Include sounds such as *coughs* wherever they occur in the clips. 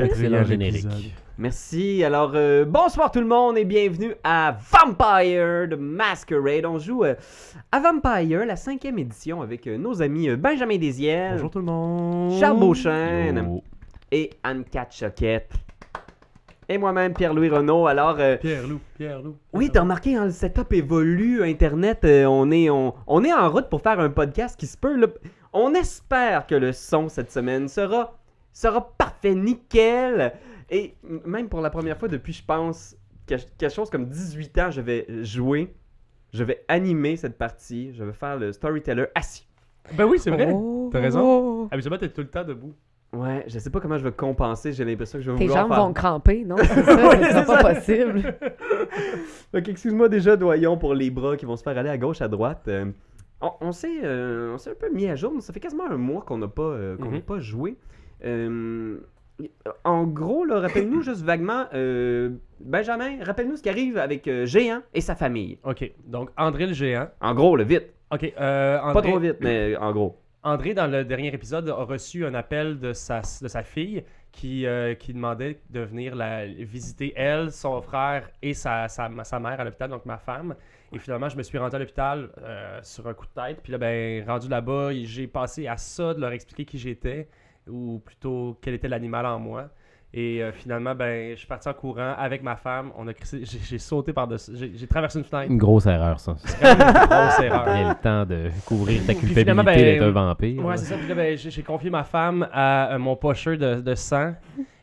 Excellent générique. Merci. Alors, euh, bonsoir tout le monde et bienvenue à Vampire de Masquerade. On joue euh, à Vampire, la cinquième édition, avec euh, nos amis euh, Benjamin Desiel, Bonjour tout le monde. Charles Beauchesne Yo. et Anne-Cat Choquette. Et moi-même, Pierre-Louis Renaud. Alors, euh, Pierre-Loup, Pierre-Loup. oui, t'as remarqué, hein, le setup évolue, Internet, euh, on, est, on, on est en route pour faire un podcast qui se peut. là. On espère que le son cette semaine sera, sera parfait, nickel. Et même pour la première fois depuis, je pense, que- quelque chose comme 18 ans, je vais jouer, je vais animer cette partie, je vais faire le storyteller assis. Ben oui, c'est vrai. Oh. T'as raison. Habituellement, t'es tout le temps debout. Ouais, je sais pas comment je vais compenser, j'ai l'impression que je vais Tes jambes faire... vont cramper, non? *laughs* C'est ça, Ouais, c'est ça. pas possible. *laughs* Donc, excuse-moi déjà, doyon, pour les bras qui vont se faire aller à gauche, à droite. Euh, on on s'est euh, on s'est un peu mis à jour, ça fait quasiment un mois qu'on n'a pas, euh, qu'on Mhm. pas joué. Euh, en gros, rappelle-nous *coughs* juste vaguement, Benjamin, rappelle-nous ce qui arrive avec Géant et sa famille. Ok, donc André le géant. En gros, le vite. Ok, André, Pas trop vite, mais en gros. André, dans le dernier épisode, a reçu un appel de sa, de sa fille qui, euh, qui demandait de venir la visiter, elle, son frère et sa, sa, sa mère à l'hôpital, donc ma femme. Et finalement, je me suis rendu à l'hôpital euh, sur un coup de tête. Puis là, ben, rendu là-bas, j'ai passé à ça de leur expliquer qui j'étais, ou plutôt quel était l'animal en moi. Et euh, finalement, ben, je suis parti en courant avec ma femme. On a j'ai, sauté par-dessus, j'ai, j'ai traversé une fenêtre. Une grosse erreur, ça. C'est quand même une grosse *laughs* erreur. Il y a le temps de couvrir ta culpabilité ben, d'être un vampire. Ouais, c'est ça. Puis là, ben, j'ai j'ai confié ma femme à euh, mon pocheur de, de sang.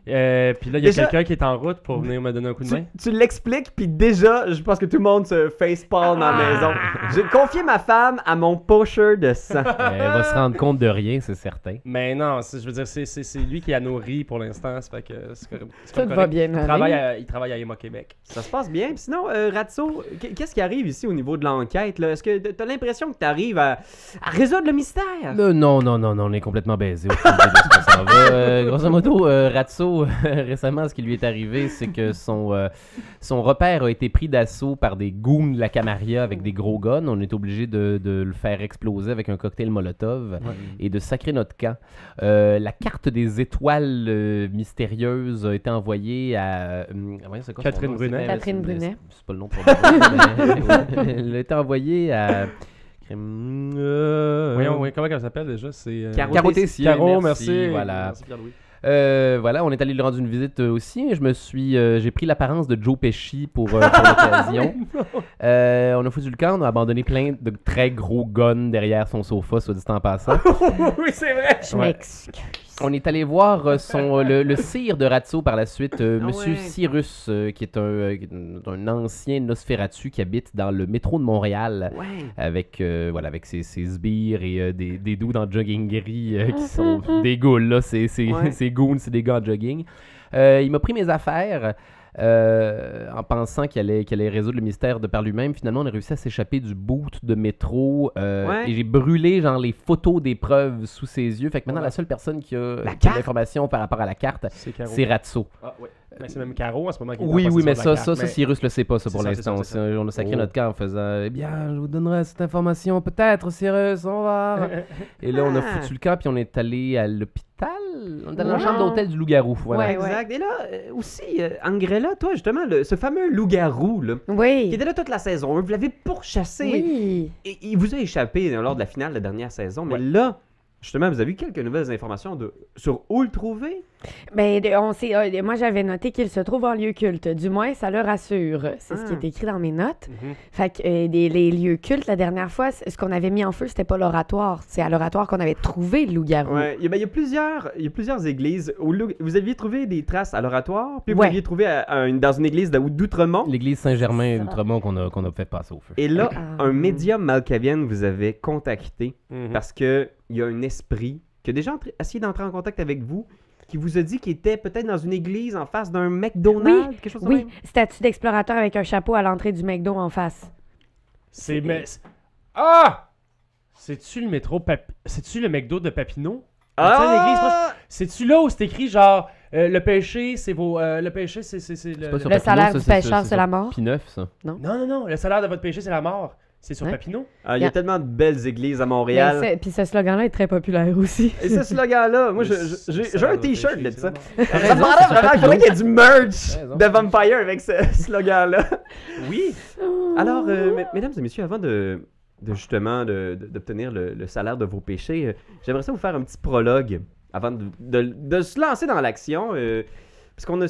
Euh, puis là, il y a Déjà- quelqu'un qui est en route pour venir me donner un coup de main. tu l'expliques, puis déjà, je pense que tout le monde se facepalm dans la maison. J'ai confié ma femme à mon pocher de sang. *laughs* Elle va se rendre compte de rien, c'est certain. Mais non, c'est- je veux dire, c'est- c'est c'est lui qui a nourri pour l'instant. Ça fait que Tout va bien Il travaille, à, il travaille à Emma Québec. Ça se passe bien. Puis sinon, euh, Ratso, qu- qu'est-ce qui arrive ici au niveau de l'enquête? là? Est-ce que t'as l'impression que t'arrives à, à résoudre le mystère? Non, non, non, non, on est complètement baisé. Euh, grosso modo, euh, Ratso, *laughs* récemment, ce qui lui est arrivé, c'est que son, euh, son repère a été pris d'assaut par des goons de la Camaria avec des gros guns. On est obligé de, de le faire exploser avec un cocktail Molotov et de sacrer notre camp. Euh, la carte des étoiles euh, mystérieuses a été envoyée à... quoi Catherine? Brunet. C'est- Catherine c'est- Brunet. C'est c'est pas le nom pour moi, *laughs* Elle a été envoyée à... Euh, Voyons, oui, comment elle s'appelle déjà? C'est. euh, Caro- Caro Tessier, Caro, merci. Voilà. Merci, Pierre-Louis. Euh, voilà, on est allé lui rendre une visite euh, aussi. Je me suis, euh, j'ai pris l'apparence de Joe Pesci pour, euh, pour l'occasion. *laughs* Euh, on a foutu le camp, on a abandonné plein de très gros guns derrière son sofa, soit dit en passant. *laughs* oui, c'est vrai. Je Ouais. m'excuse. On est allé voir euh, son, euh, le, le sire de Ratso par la suite, euh, Ah Monsieur ouais. Cyrus, euh, qui est un, un ancien Nosferatu qui habite dans le métro de Montréal. Ouais. Avec, euh, voilà, avec ses, ses sbires et des, des doux en jogging gris qui *laughs* sont des ghouls, là. C'est, c'est, Ouais. *laughs* goons, c'est des gars en jogging. Il m'a pris mes affaires en pensant qu'il allait, résoudre le mystère de par lui-même. Finalement, on a réussi à s'échapper du boot de métro euh, Ouais. et j'ai brûlé genre les photos des preuves sous ses yeux. Fait que maintenant, Ouais. la seule personne qui a, l'information par rapport à la carte, C'est Ratso. Ah, ouais. Mais c'est même Caro en ce moment qui est en Oui, oui, mais ça, carte, ça, ça, Cyrus le sait pas, ça, pour l'instant. On a sacré Oh. notre camp en faisant Eh bien, je vous donnerai cette information, peut-être, Cyrus, on va. *laughs* Et là, on a Ah. foutu le camp, puis on est allé à l'hôpital. On est allé dans la chambre d'hôtel du loup-garou. Voilà. Ouais. Exact. Et là, euh, aussi, euh, Angrella, toi, justement, le- ce fameux loup-garou, là, qui Oui. était là toute la saison 1, vous l'avez pourchassé. Oui. Et il vous a échappé euh, lors de la finale de la dernière saison. Mais Ouais. là, justement, vous avez eu quelques nouvelles informations de, sur où le trouver? Ben, on sait, euh, moi, j'avais noté qu'il se trouve en lieu culte. Du moins, ça le rassure. C'est ce qui Ah. est écrit dans mes notes. Mhm. Fait que euh, les lieux cultes, la dernière fois, ce qu'on avait mis en feu, c'était pas l'oratoire. C'est à l'oratoire qu'on avait trouvé le loup-garou. Ouais, il y a, ben, il y a plusieurs, il y a plusieurs églises où le- vous aviez trouvé des traces à l'oratoire, puis vous Ouais. l'aviez trouvé à- à une- dans une église de- d'Outremont. L'église Saint-Germain d'Outremont qu'on a, qu'on a fait passer au feu. Et là, Ah. un médium malkavienne vous avait contacté Mhm. parce que il y a un esprit qui a déjà entré- essayé d'entrer en contact avec vous, qui vous a dit qu'il était peut-être dans une église en face d'un McDonald's, quelque chose Oui, même? statue d'explorateur avec un chapeau à l'entrée du McDo en face. C'est. mais- c'est- Ah C'est-tu le métro Papi- C'est-tu le McDo de Papineau? Ah! C'est-tu là où c'est écrit genre euh, le péché, c'est vos. euh, le péché, c'est. le, Le salaire du pêcheur, c'est la mort? Puis neuf, ça. Non, non, non. Le salaire de votre péché, c'est la mort. C'est sur Ouais. Papineau? Ah, il y a Yeah. tellement de belles églises à Montréal. Puis ce slogan-là est très populaire aussi. Et ce slogan-là, moi, j'ai un t-shirt de ça. Ça me vraiment faudrait qu'il y ait du merch de Vampire avec ce *laughs* slogan-là. Oui! Alors, euh, mes- mesdames et messieurs, avant de, de justement de- de- d'obtenir le, le salaire de vos péchés, euh, j'aimerais ça vous faire un petit prologue avant de, de- de se lancer dans l'action. euh, parce qu'on a.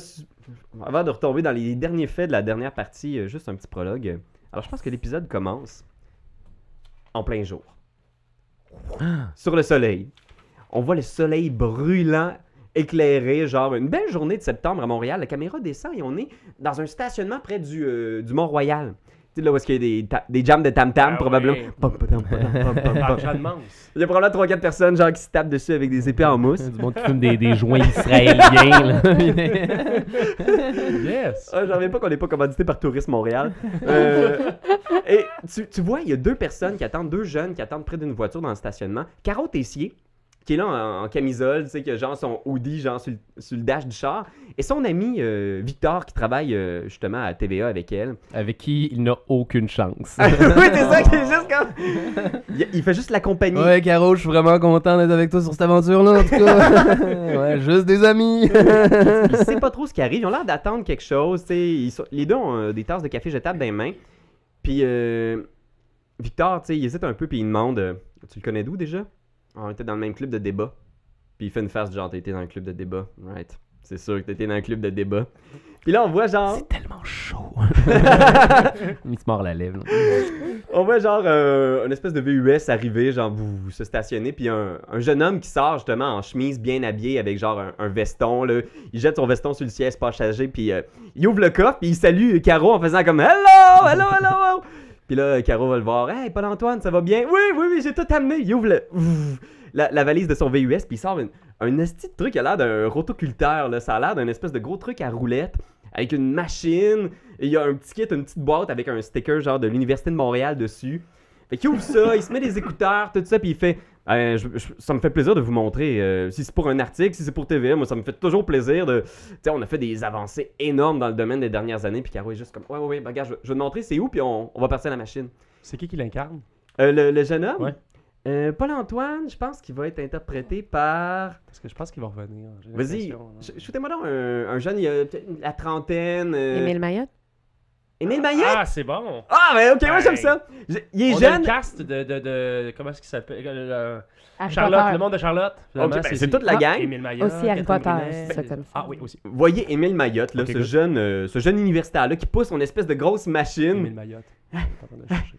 Avant de retomber dans les derniers faits de la dernière partie, euh, juste un petit prologue. Alors, je pense que l'épisode commence en plein jour. Sur le soleil. On voit le soleil brûlant, éclairé, genre une belle journée de septembre à Montréal. La caméra descend et on est dans un stationnement près du, euh, du Mont-Royal. Tu sais, là où est-ce qu'il y a des, ta- des jams de tam-tam, Ah probablement. ouais. Pom, pom, pom, pom, pom, pom, Par pom. Jeanne Mance. Il y a probablement 3-4 personnes genre, qui se tapent dessus avec des épées en *laughs* mousse. Du monde qui fume des, des joints israéliens. là. Yes! Ah, J'en reviens pas qu'on n'est pas commandité par Tourisme Montréal. Euh, et tu, tu vois, il y a deux personnes qui attendent, deux jeunes qui attendent près d'une voiture dans le stationnement. Caro Tessier, qui est là en, en camisole, tu sais, qui a genre son hoodie genre sur, le- sur le dash du char. Et son ami euh, Victor, qui travaille euh, justement à TVA avec elle. Avec qui il n'a aucune chance. *laughs* oui, c'est ça qui est *laughs* juste comme. Il, il fait juste l'accompagner. Ouais, Caro, je suis vraiment content d'être avec toi sur cette aventure-là, en tout cas. *laughs* ouais, juste des amis. il sait pas trop ce qui arrive. Ils ont l'air d'attendre quelque chose. tu sais. Ils sont- les deux ont euh, des tasses de café jetables dans les mains. Puis Victor, tu sais, il hésite un peu puis il demande Tu le connais d'où déjà? On était dans le même club de débat. Puis il fait une face genre T'as été dans le club de débat. Right. C'est sûr que t'étais dans le club de débat. Puis là, on voit genre. C'est tellement chaud. *laughs* il se mord la lèvre. là. On voit genre euh, une espèce de VUS arriver, genre vous, vous se stationner, puis un, un jeune homme qui sort justement en chemise bien habillé avec genre un, un veston. Là. Il jette son veston sur le siège passager, puis euh, il ouvre le coffre, puis il salue Caro en faisant comme Hello, hello, hello. Puis là, Caro va le voir. Hey, Paul-Antoine, ça va bien? Oui, oui, oui, j'ai tout amené. Il ouvre le- la, valise de son VUS, puis il sort un esti de truc, il a l'air d'un rotoculteur. Là. Ça a l'air d'un espèce de gros truc à roulette avec une machine. Il y a un petit kit, une petite boîte avec un sticker genre de l'Université de Montréal dessus. Fait qu'il ouvre ça, il se met des écouteurs, tout ça, puis il fait Euh, je- je- Ça me fait plaisir de vous montrer. euh, si c'est pour un article, si c'est pour TVA, moi ça me fait toujours plaisir de. Tu sais, on a fait des avancées énormes dans le domaine des dernières années, puis Caro est juste comme Ouais, ouais, ouais, ben, regarde, je, je vais te montrer c'est où, puis on, on va partir à la machine. C'est qui qui l'incarne? Euh, le, le jeune homme? Ouais. euh, Paul-Antoine, je pense qu'il va être interprété par. Parce que je pense qu'il va revenir. j'ai Vas-y, hein. sh- shootez-moi donc un, un jeune, il a peut-être la trentaine. euh, Émile Mayotte? Émile Maillet? Ah, c'est bon! Ah, ben ok, moi j'aime ça. Il est On a jeune. le cast de, de, de- comment est-ce qu'il s'appelle? Charlotte, Potter. le monde de Charlotte. Ben, c'est toute la Ah, gang. Émile Maillot, Aussi Harry Potter, ça comme ça. Ah oui, aussi. Voyez Émile Mayotte, là, Ok, ce, good. jeune, euh, ce jeune universitaire-là qui pousse son espèce de grosse machine. Émile de chercher.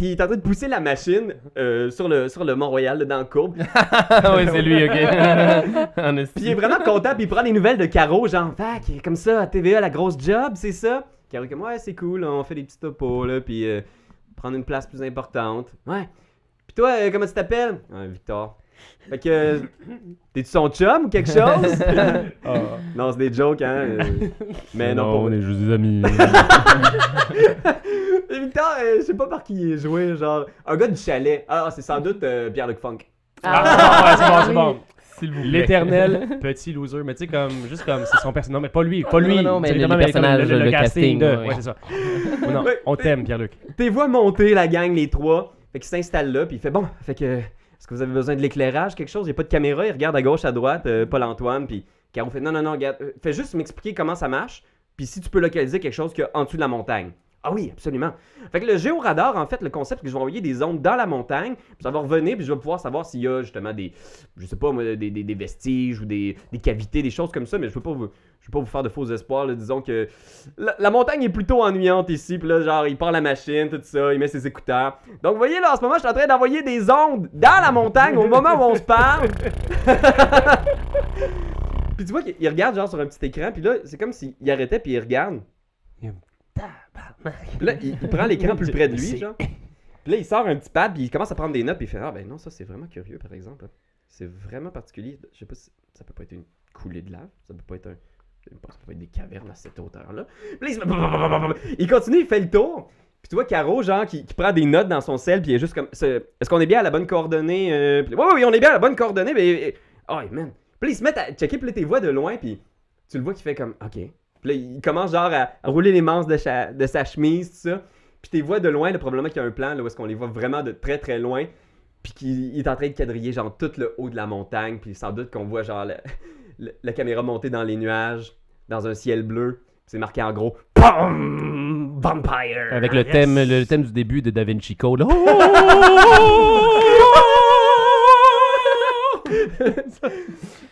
Il est en train de pousser la machine euh, sur le, sur le Mont-Royal, là, dans le courbe. *laughs* Ah ouais, c'est lui, ok. *laughs* Puis il est vraiment content, puis il prend des nouvelles de Caro, genre, Fac, comme ça, à TVA, la grosse job, c'est ça? Comme, ouais, c'est cool, on fait des petits topos, là, puis euh, prendre une place plus importante. Ouais. Puis toi, euh, comment tu t'appelles? Ouais, Victor. Fait que, euh, *laughs* t'es-tu son chum ou quelque chose? *laughs* Ah. non, c'est des jokes, hein? euh, mais non, on pas est juste des amis. Et *laughs* Victor, euh, je sais pas par qui il est joué, genre, un gars du chalet. Ah, c'est sans doute euh, Pierre-Luc Funk. Ah, ouais, c'est bon, c'est bon. S'il vous plaît. L'éternel *laughs* petit loser, mais tu sais, comme, juste comme, c'est son personnage. Non, mais pas lui, pas lui. Non, non, mais le comme personnage, le casting, de. ouais, c'est ça. non, on t'aime, Pierre-Luc. T'es vois monter la gang, les trois. Fait qu'il s'installe là, puis il fait bon, fait que. Est-ce que vous avez besoin de l'éclairage, quelque chose? Il n'y a pas de caméra, il regarde à gauche, à droite, euh, Paul-Antoine, puis Caro fait non, non, non, regarde, euh, fais juste m'expliquer comment ça marche, puis si tu peux localiser quelque chose qu'il y a en dessous de la montagne. Ah oui, absolument. Fait que le géoradar, en fait, le concept, c'est que je vais envoyer des ondes dans la montagne, puis ça va revenir, puis je vais pouvoir savoir s'il y a justement des, je sais pas moi, des, des- vestiges ou des, des cavités, des choses comme ça, mais je peux pas vous, je peux pas vous faire de faux espoirs. là. Disons que la, montagne est plutôt ennuyante ici, puis là, genre, il part la machine, tout ça, il met ses écouteurs. Donc, vous voyez, là, en ce moment, je suis en train d'envoyer des ondes dans la montagne au moment où on se parle. *laughs* puis tu vois qu'il il regarde, genre, sur un petit écran, puis là, c'est comme s'il il arrêtait, puis il regarde. Là, il, il prend l'écran plus près de lui, genre. Puis là, il sort un petit pad, puis il commence à prendre des notes, puis il fait Ah, ben non, ça, c'est vraiment curieux, par exemple. C'est vraiment particulier. Je sais pas si ça peut pas être une coulée de lave, ça peut pas être un. Ça peut pas être des cavernes à cette hauteur-là. Puis là, il, il continue, il fait le tour. Puis tu vois Caro, genre, qui, qui prend des notes dans son sel, puis il est juste comme. Est-ce qu'on est bien à la bonne coordonnée euh... Oui, oui, on est bien à la bonne coordonnée, mais. Oh, man. Puis là, ils se mettent à checker, puis tes voix de loin, puis tu le vois qui fait comme. Ok. Puis là, il commence genre à, à rouler les manches de, cha- de sa chemise, tout ça. Puis tu les vois de loin, là, probablement qu'il y a un plan là, où est-ce qu'on les voit vraiment de très très loin. Puis qu'il il est en train de quadriller genre tout le haut de la montagne. Puis sans doute qu'on voit genre la, caméra monter dans les nuages, dans un ciel bleu. C'est marqué en gros POM! Vampire! Avec le Yes! thème, le thème du début de Da Vinci Code. là. *laughs*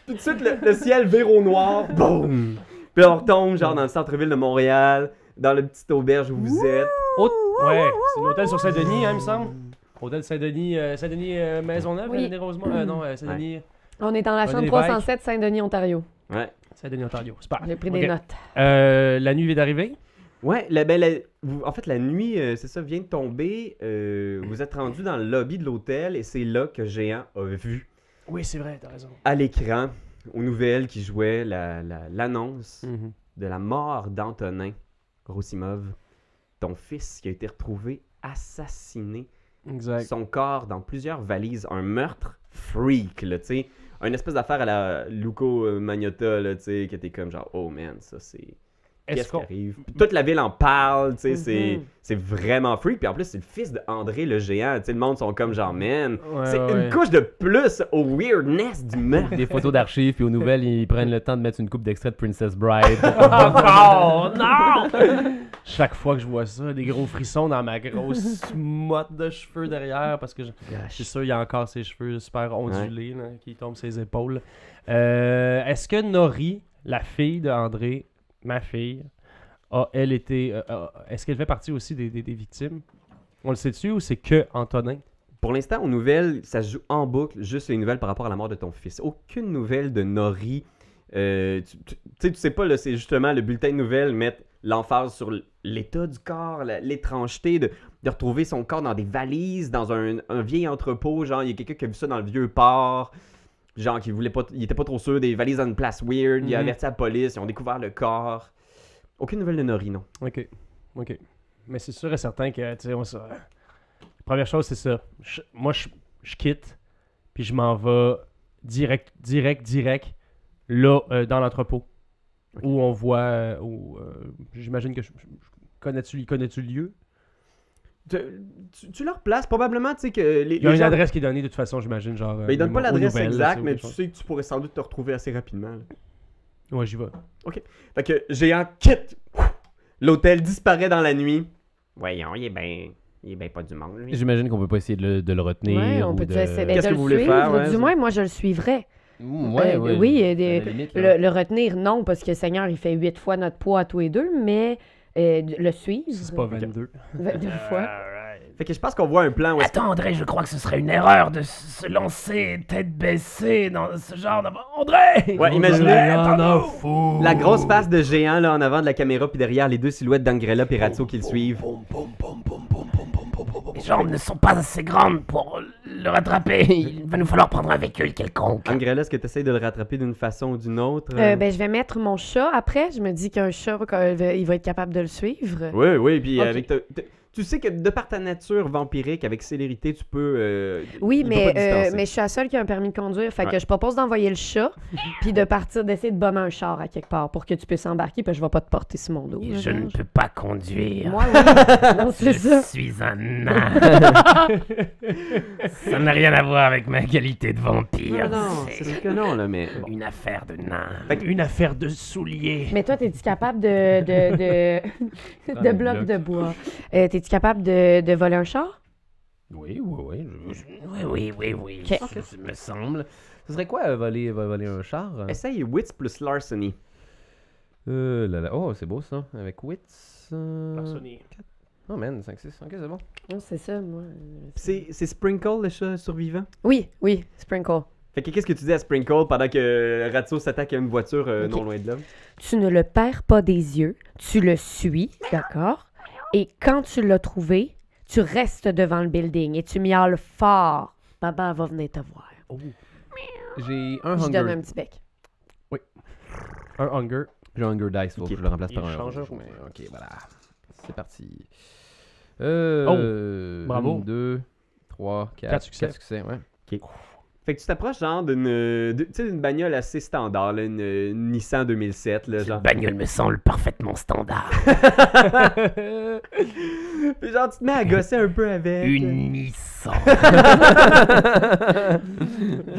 Tout de suite, le, le ciel vire au noir. Boum! Puis on retombe genre dans le centre-ville de Montréal, dans le petit auberge où vous êtes. Haute- Ouais, c'est l'hôtel sur Saint-Denis, hein, il me semble. Hôtel Saint-Denis, euh, Saint-Denis euh, Maisonneuve, Oui. René Rosemont. Euh, non, euh, Saint-Denis, On est dans la René chambre Lévesque. 307 Saint-Denis, Ontario. Ouais. Saint-Denis, Ontario. Super. J'ai pris Ok. des notes. Euh, la nuit est d'arriver. Ouais, la, ben, la- vous- en fait, la nuit, euh, c'est ça, vient de tomber. euh, vous êtes rendu dans le lobby de l'hôtel et c'est là que Géant a vu Oui, c'est vrai, t'as raison. à l'écran, aux nouvelles qui jouaient la- la- l'annonce Mhm. de la mort d'Antonin Rosimov, ton fils qui a été retrouvé assassiné, Exact. son corps dans plusieurs valises, un meurtre freak, là, tu sais, une espèce d'affaire à la Luco Magnotta, là, tu sais, qui était comme genre, oh man, ça c'est... Est-ce Qu'est-ce qui arrive? Puis toute la ville en parle, tu sais, c'est- c'est vraiment freak. Puis en plus, c'est le fils d'André le géant, tu sais, le monde sont comme genre, man, Ouais, c'est ouais, une ouais. couche de plus au weirdness du meurtre. Des photos d'archives, puis aux nouvelles, ils prennent le temps de mettre une coupe d'extrait de Princess Bride. *laughs* oh non! Chaque fois que je vois ça, des gros frissons dans ma grosse motte de cheveux derrière parce que je, je suis sûr il y a encore ses cheveux super ondulés là, qui tombent ses épaules. Euh, Est-ce que Nori, la fille de André, ma fille, elle été. euh, euh, Est-ce qu'elle fait partie aussi des, des- victimes? On le sait-tu ou c'est que Antonin? Pour l'instant, aux nouvelles, ça se joue en boucle, juste les nouvelles par rapport à la mort de ton fils. Aucune nouvelle de Nori. Euh, tu, tu- tu sais, pas, c'est justement le bulletin de nouvelles mettre l'emphase sur l'état du corps, l'étrangeté de, de retrouver son corps dans des valises, dans un, un vieil entrepôt. Genre, il y a quelqu'un qui a vu ça dans le vieux port. Genre, qui voulait pas, il était pas trop sûr des valises dans une place weird. Il a Mhm. averti la police, ils ont découvert le corps. Aucune nouvelle de Nori, non. Ok. Ok. Mais c'est sûr et certain que, tu sais, on ça. Première chose, c'est ça. Je- moi, je, je quitte, puis je m'en vais direct, direct, direct, là, euh, dans l'entrepôt. Où on voit. euh, où, euh, J'imagine que. je- Connais-tu connais-tu le lieu? Tu, tu- tu leur places probablement, tu sais, que les, Il y a les une gens- adresse qui est donnée de toute façon, j'imagine. Genre. Ben, ils donnent pas aux l'adresse exacte, mais tu sais que tu pourrais sans doute te retrouver assez rapidement. là. Ouais, j'y vais. Fait que Géant quitte. L'hôtel disparaît dans la nuit. Voyons, il est bien. Il est bien pas du monde, lui. J'imagine qu'on peut pas essayer de le, de le retenir. Ouais, on ou peut de... essayer Qu'est-ce de que le vous voulez suivre. faire, ouais, du moins, moi, je le suivrais. Ouais, Euh, ouais. oui, euh, des- limite, le retenir, non, parce que Seigneur, il fait huit fois notre poids à tous les deux, mais euh, le suivre. C'est pas 22. Deux fois. Fait que je pense qu'on voit un plan où Attends, André, je crois que ce serait une erreur de se lancer tête baissée dans ce genre de... André Ouais, imaginez la grosse face de géant là en avant de la caméra puis derrière les deux silhouettes d'Angrella et Ratso qui le suivent. Les jambes ne sont pas assez grandes pour le rattraper. *laughs* Il va nous falloir prendre un véhicule quelconque. Angrella, est-ce que tu essaies de le rattraper d'une façon ou d'une autre? Euh, ben, je vais mettre mon chat après. Je me dis qu'un chat, quand il va- il va être capable de le suivre. Oui, oui, puis avec ta- ta- tu sais que de par ta nature vampirique, avec célérité, tu peux. euh, Oui, mais, euh, mais je suis la seule qui a un permis de conduire. Fait Ouais. que je propose d'envoyer le chat, *laughs* puis de partir, d'essayer de bomber un char à quelque part pour que tu puisses embarquer, puis je vais pas te porter sur mon dos. Et là, je ne peux pas conduire. Moi, oui. non, *laughs* je ça. suis un *laughs* nain. ça n'a rien à voir avec ma qualité de vampire. Non, non, c'est que non, là, mais. bon. une affaire de nain. Une affaire de souliers. Mais toi, es-tu capable de, de, de, de des blocs blocs. de bois? Euh, T'es-tu capable de, de voler un char? Oui, oui, oui. je- Oui, oui, oui, oui. Ok. Ça Ça me semble. Ce serait quoi euh, voler, voler un char Essaye Wits plus Larceny. Euh, là, là. Oh, c'est beau ça. Avec Wits. euh, Oh man, 5-6. Ok, c'est bon. Non, c'est ça, moi. C'est c'est Sprinkle, le chat survivant? Oui, oui, Sprinkle. Fait que qu'est-ce que tu dis à Sprinkle pendant que Ratso s'attaque à une voiture euh, Ok. non loin de là? Tu ne le perds pas des yeux, tu le suis, d'accord? Et quand tu l'as trouvé, tu restes devant le building et tu miaules fort. Maman va venir te voir. J'ai un Je donne Hunger. un petit bec. Un hunger. J'ai un Hunger Dice, faut Ok. que je le remplace Il par un change un rouge, rouge. mais Ok, voilà. C'est parti. Euh, Oh, bravo. 2, 3, 4. Quatre succès. succès, ouais. Fait Fait que tu t'approches genre d'une euh, de- tu sais, d'une bagnole assez standard, là, une, une Nissan 2007, là, Cette genre. bagnole me semble parfaitement standard. *laughs* Puis genre, tu te mets à gosser un peu avec. Une Nissan. *laughs*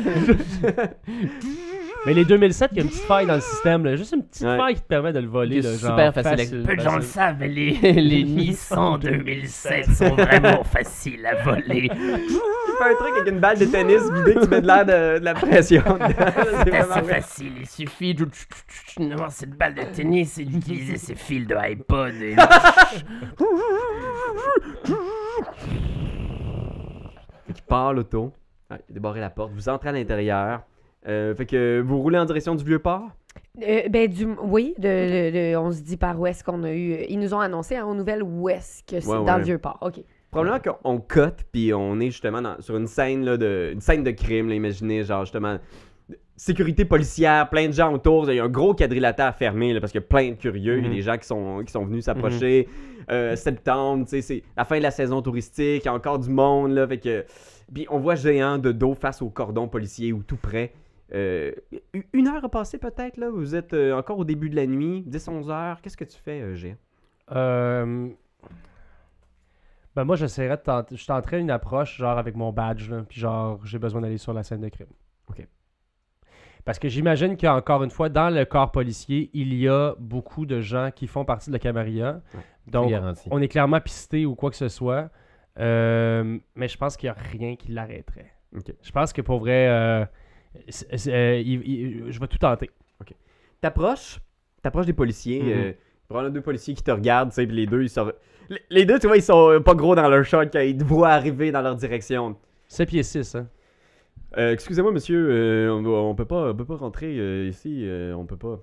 *laughs* Mais les 2007, il y a une petite faille dans le système. Là. Juste une petite Ouais. faille qui te permet de le voler. C'est là, super genre, facile à- Peu de gens le savent, mais les, *laughs* les Nissan 2007 sont vraiment faciles à voler. Tu fais un truc avec une balle de tennis vidée que tu mets de l'air de, de la pression dedans. *laughs* C'est C'est vraiment assez vrai. facile, il suffit de d'avoir cette balle de tennis et d'utiliser ces fils de iPod. Et... Fait qu'il part l'auto. Ouais, il a débarré la porte. Vous entrez à l'intérieur. Euh, fait que vous roulez en direction du vieux port? Euh, ben, du, oui, de, de- de- on se dit par où est-ce qu'on a eu. Ils nous ont annoncé hein, aux nouvelles où est-ce que c'est Ouais, dans ouais. le vieux port. OK. Probablement qu'on cote, puis on est justement dans- sur une scène, là, de, une scène de crime. Là, imaginez, genre justement, sécurité policière, plein de gens autour. Il y a un gros quadrilatère fermé là, parce qu'il y a plein de curieux. Il y a Mhm. des gens qui sont, qui sont venus s'approcher. Euh, septembre, tu sais, c'est la fin de la saison touristique. Il y a encore du monde. Là, fait que, puis on voit géant de dos face au cordon policier ou tout près. Euh, une heure a passé peut-être, là. Vous êtes euh, encore au début de la nuit, 10-11 heures. Qu'est-ce que tu fais, euh, Géant? Euh, Ben moi, j'essaierais de tenter. Je tenterais une approche, genre avec mon badge, là, puis genre, j'ai besoin d'aller sur la scène de crime. Ok. Parce que j'imagine qu'encore une fois, dans le corps policier, il y a beaucoup de gens qui font partie de la Camarilla. Donc, garanti. on est clairement pisté ou quoi que ce soit. Euh, mais je pense qu'il n'y a rien qui l'arrêterait. Ok. Je pense que pour vrai, euh, c'est- c'est- euh, il- il- je vais tout tenter. T'approches, t'approches des policiers. Mhm. euh, probablement deux policiers qui te regardent, tu sais, puis les deux, ils sont. Les, les deux, tu vois, ils sont euh, pas gros dans leur shot quand ils te voient arriver dans leur direction. 7 pieds 6, hein. Euh, excusez-moi, monsieur, euh, on, on peut pas, on peut pas rentrer euh, ici, euh, on peut pas.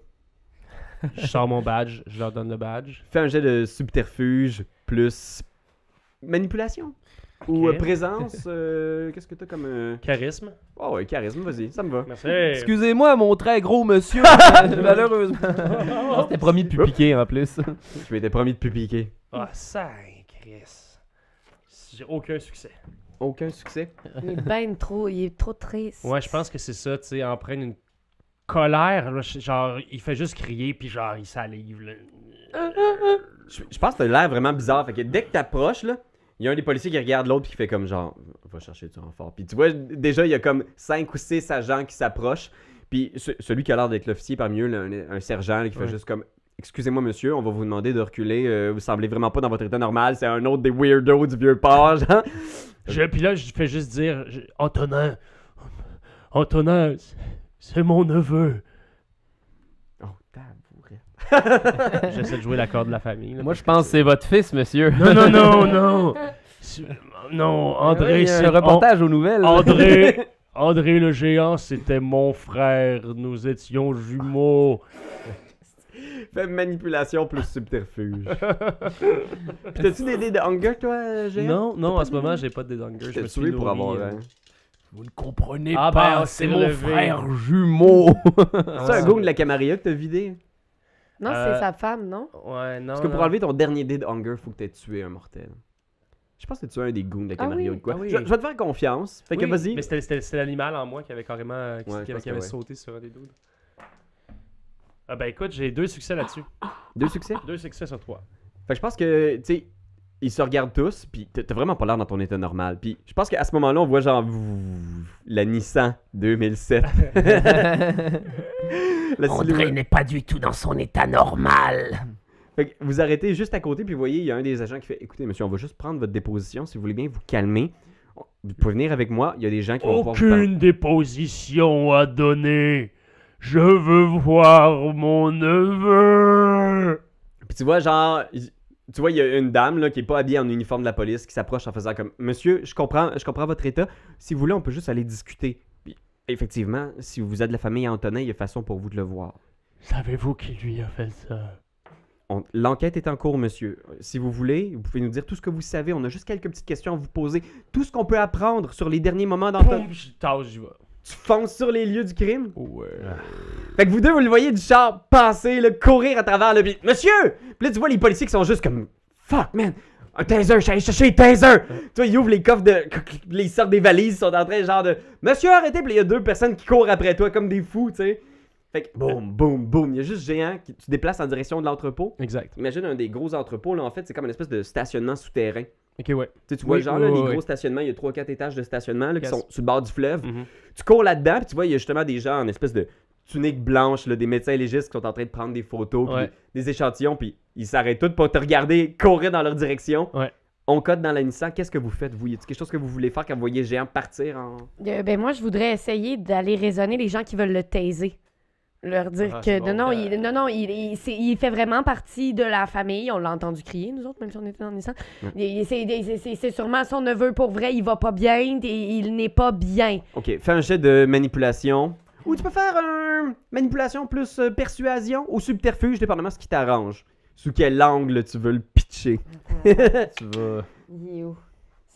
Je sors mon badge, je leur donne le badge. Fais un jet de subterfuge plus manipulation ou euh, présence. euh, Qu'est-ce que t'as comme. euh, Charisme. Oh, ouais, charisme, vas-y, ça me va. Merci. Excusez-moi, mon très gros monsieur. *laughs* Malheureusement. *laughs* On s'était promis de plus piquer en plus. *laughs* Je m'étais promis de plus piquer. Ah, ça, Chris. J'ai aucun succès. Aucun succès? Il est ben trop, il est trop triste. Ouais, je pense que c'est ça, tu sais, empreinte une colère. là, genre, il fait juste crier, puis genre, il salive. là. Je, je pense que t'as l'air vraiment bizarre. Fait que dès que t'approches, là, il y a un des policiers qui regarde l'autre puis qui fait comme genre, va chercher du renfort. Puis tu vois, déjà, il y a comme 5 ou 6 agents qui s'approchent. Puis ce- celui qui a l'air d'être l'officier parmi eux, là, un, un sergent là, qui fait juste comme, excusez-moi monsieur, on va vous demander de reculer. euh, vous semblez vraiment pas dans votre état normal. C'est un autre des weirdos du vieux port, genre. Je, puis là, je fais juste dire, Antonin, Antonin, c'est mon neveu. *laughs* J'essaie de jouer l'accord de la famille. là, Moi, je pense que c'est votre fils, monsieur. Non, non, non, *laughs* non. Non, André, c'est un reportage aux nouvelles. André, *laughs* André le géant, c'était mon frère. Nous étions jumeaux. Fais manipulation plus subterfuge. Puis t'as-tu des dés de hunger, toi, Géant? Non, non, en ce de- moment, j'ai pas de dédongueur. Je Je me suis pour avoir. euh, hein. Vous ne comprenez Ah, pas, ben, c'est mon levé. frère jumeau. C'est un goon de la Camarilla que t'as vidé. Non, Euh, c'est sa femme, non? Ouais, non. Parce que pour enlever ton dernier dé de hunger, faut que t'aies tué un mortel. Je pense que t'as tué un des goons de la Ah Camarilla oui, ou quoi? ah oui. je, je vais te faire confiance. Fait que vas-y. Mais c'était- l'animal en moi qui avait carrément euh, qui, Ouais, qui je avait, pense qui avait que ouais. sauté sur un des doudes. Ah ben écoute, j'ai deux succès là-dessus. Deux succès? Deux succès sur trois. Fait que je pense que, tu sais, ils se regardent tous, puis t'as vraiment pas l'air dans ton état normal. Puis je pense qu'à ce moment-là, on voit genre la Nissan 2007. *laughs* La André n'est pas du tout dans son état normal. Fait que vous arrêtez juste à côté, puis vous voyez, il y a un des agents qui fait Écoutez, monsieur, on va juste prendre votre déposition. Si vous voulez bien vous calmer, vous pouvez venir avec moi. Il y a des gens qui vont pouvoir vous parler. Aucune déposition à donner. Je veux voir mon neveu. Puis tu vois, genre, tu vois, il y a une dame là, qui est pas habillée en uniforme de la police qui s'approche en faisant comme Monsieur, je comprends, je comprends votre état. Si vous voulez, on peut juste aller discuter. Puis effectivement, si vous êtes de la famille Antonin, il y a façon pour vous de le voir. Savez-vous qui lui a fait ça? On- L'enquête est en cours, monsieur. Si vous voulez, vous pouvez nous dire tout ce que vous savez. On a juste quelques petites questions à vous poser. Tout ce qu'on peut apprendre sur les derniers moments d'Antonin. Tu fonces sur les lieux du crime? Ouais. Fait que vous deux, vous le voyez du char passer, le courir à travers le... Puis, Monsieur! Puis là, tu vois les policiers qui sont juste comme... Fuck, man! Un taser, je suis allé chercher les tasers! Toi, ils ouvrent les coffres de. *laughs* Ils sortent des valises, ils sont en train, genre de. Monsieur, arrêtez! Puis il y a deux personnes qui courent après toi comme des fous, tu sais. Fait que, boum, boum, boum. Il y a juste géant qui tu déplaces en direction de l'entrepôt. Exact. Imagine un des gros entrepôts, là, en fait, c'est comme une espèce de stationnement souterrain. Ok, ouais. Tu sais, tu vois, Oui, genre, oui, là, oui, les oui. gros stationnements, il y a 3-4 étages de stationnement là, qui sont sur le bord du fleuve. Mhm. Tu cours là-dedans, puis tu vois, il y a justement des gens en espèce de tunique blanche, là, des médecins légistes qui sont en train de prendre des photos, puis Ouais. des, des échantillons, puis ils s'arrêtent tous pour te regarder courir dans leur direction. Ouais. On code dans la Nissan. Qu'est-ce que vous faites, vous? Y a quelque chose que vous voulez faire quand vous voyez géant partir en. Euh, ben moi, je voudrais essayer d'aller raisonner les gens qui veulent le taiser. Leur dire Ah, que non, non, Euh, il, non, non, il, il- il fait vraiment partie de la famille. On l'a entendu crier, nous autres, même si on était dans. Ouais. Il- C'est sûrement son neveu pour vrai. Il va pas bien. il n'est pas bien. Ok, fais un jet de manipulation. Ou tu peux faire un manipulation plus euh, persuasion ou subterfuge, dépendamment de ce qui t'arrange. Sous quel angle tu veux le pitcher. *laughs* Tu vas... You.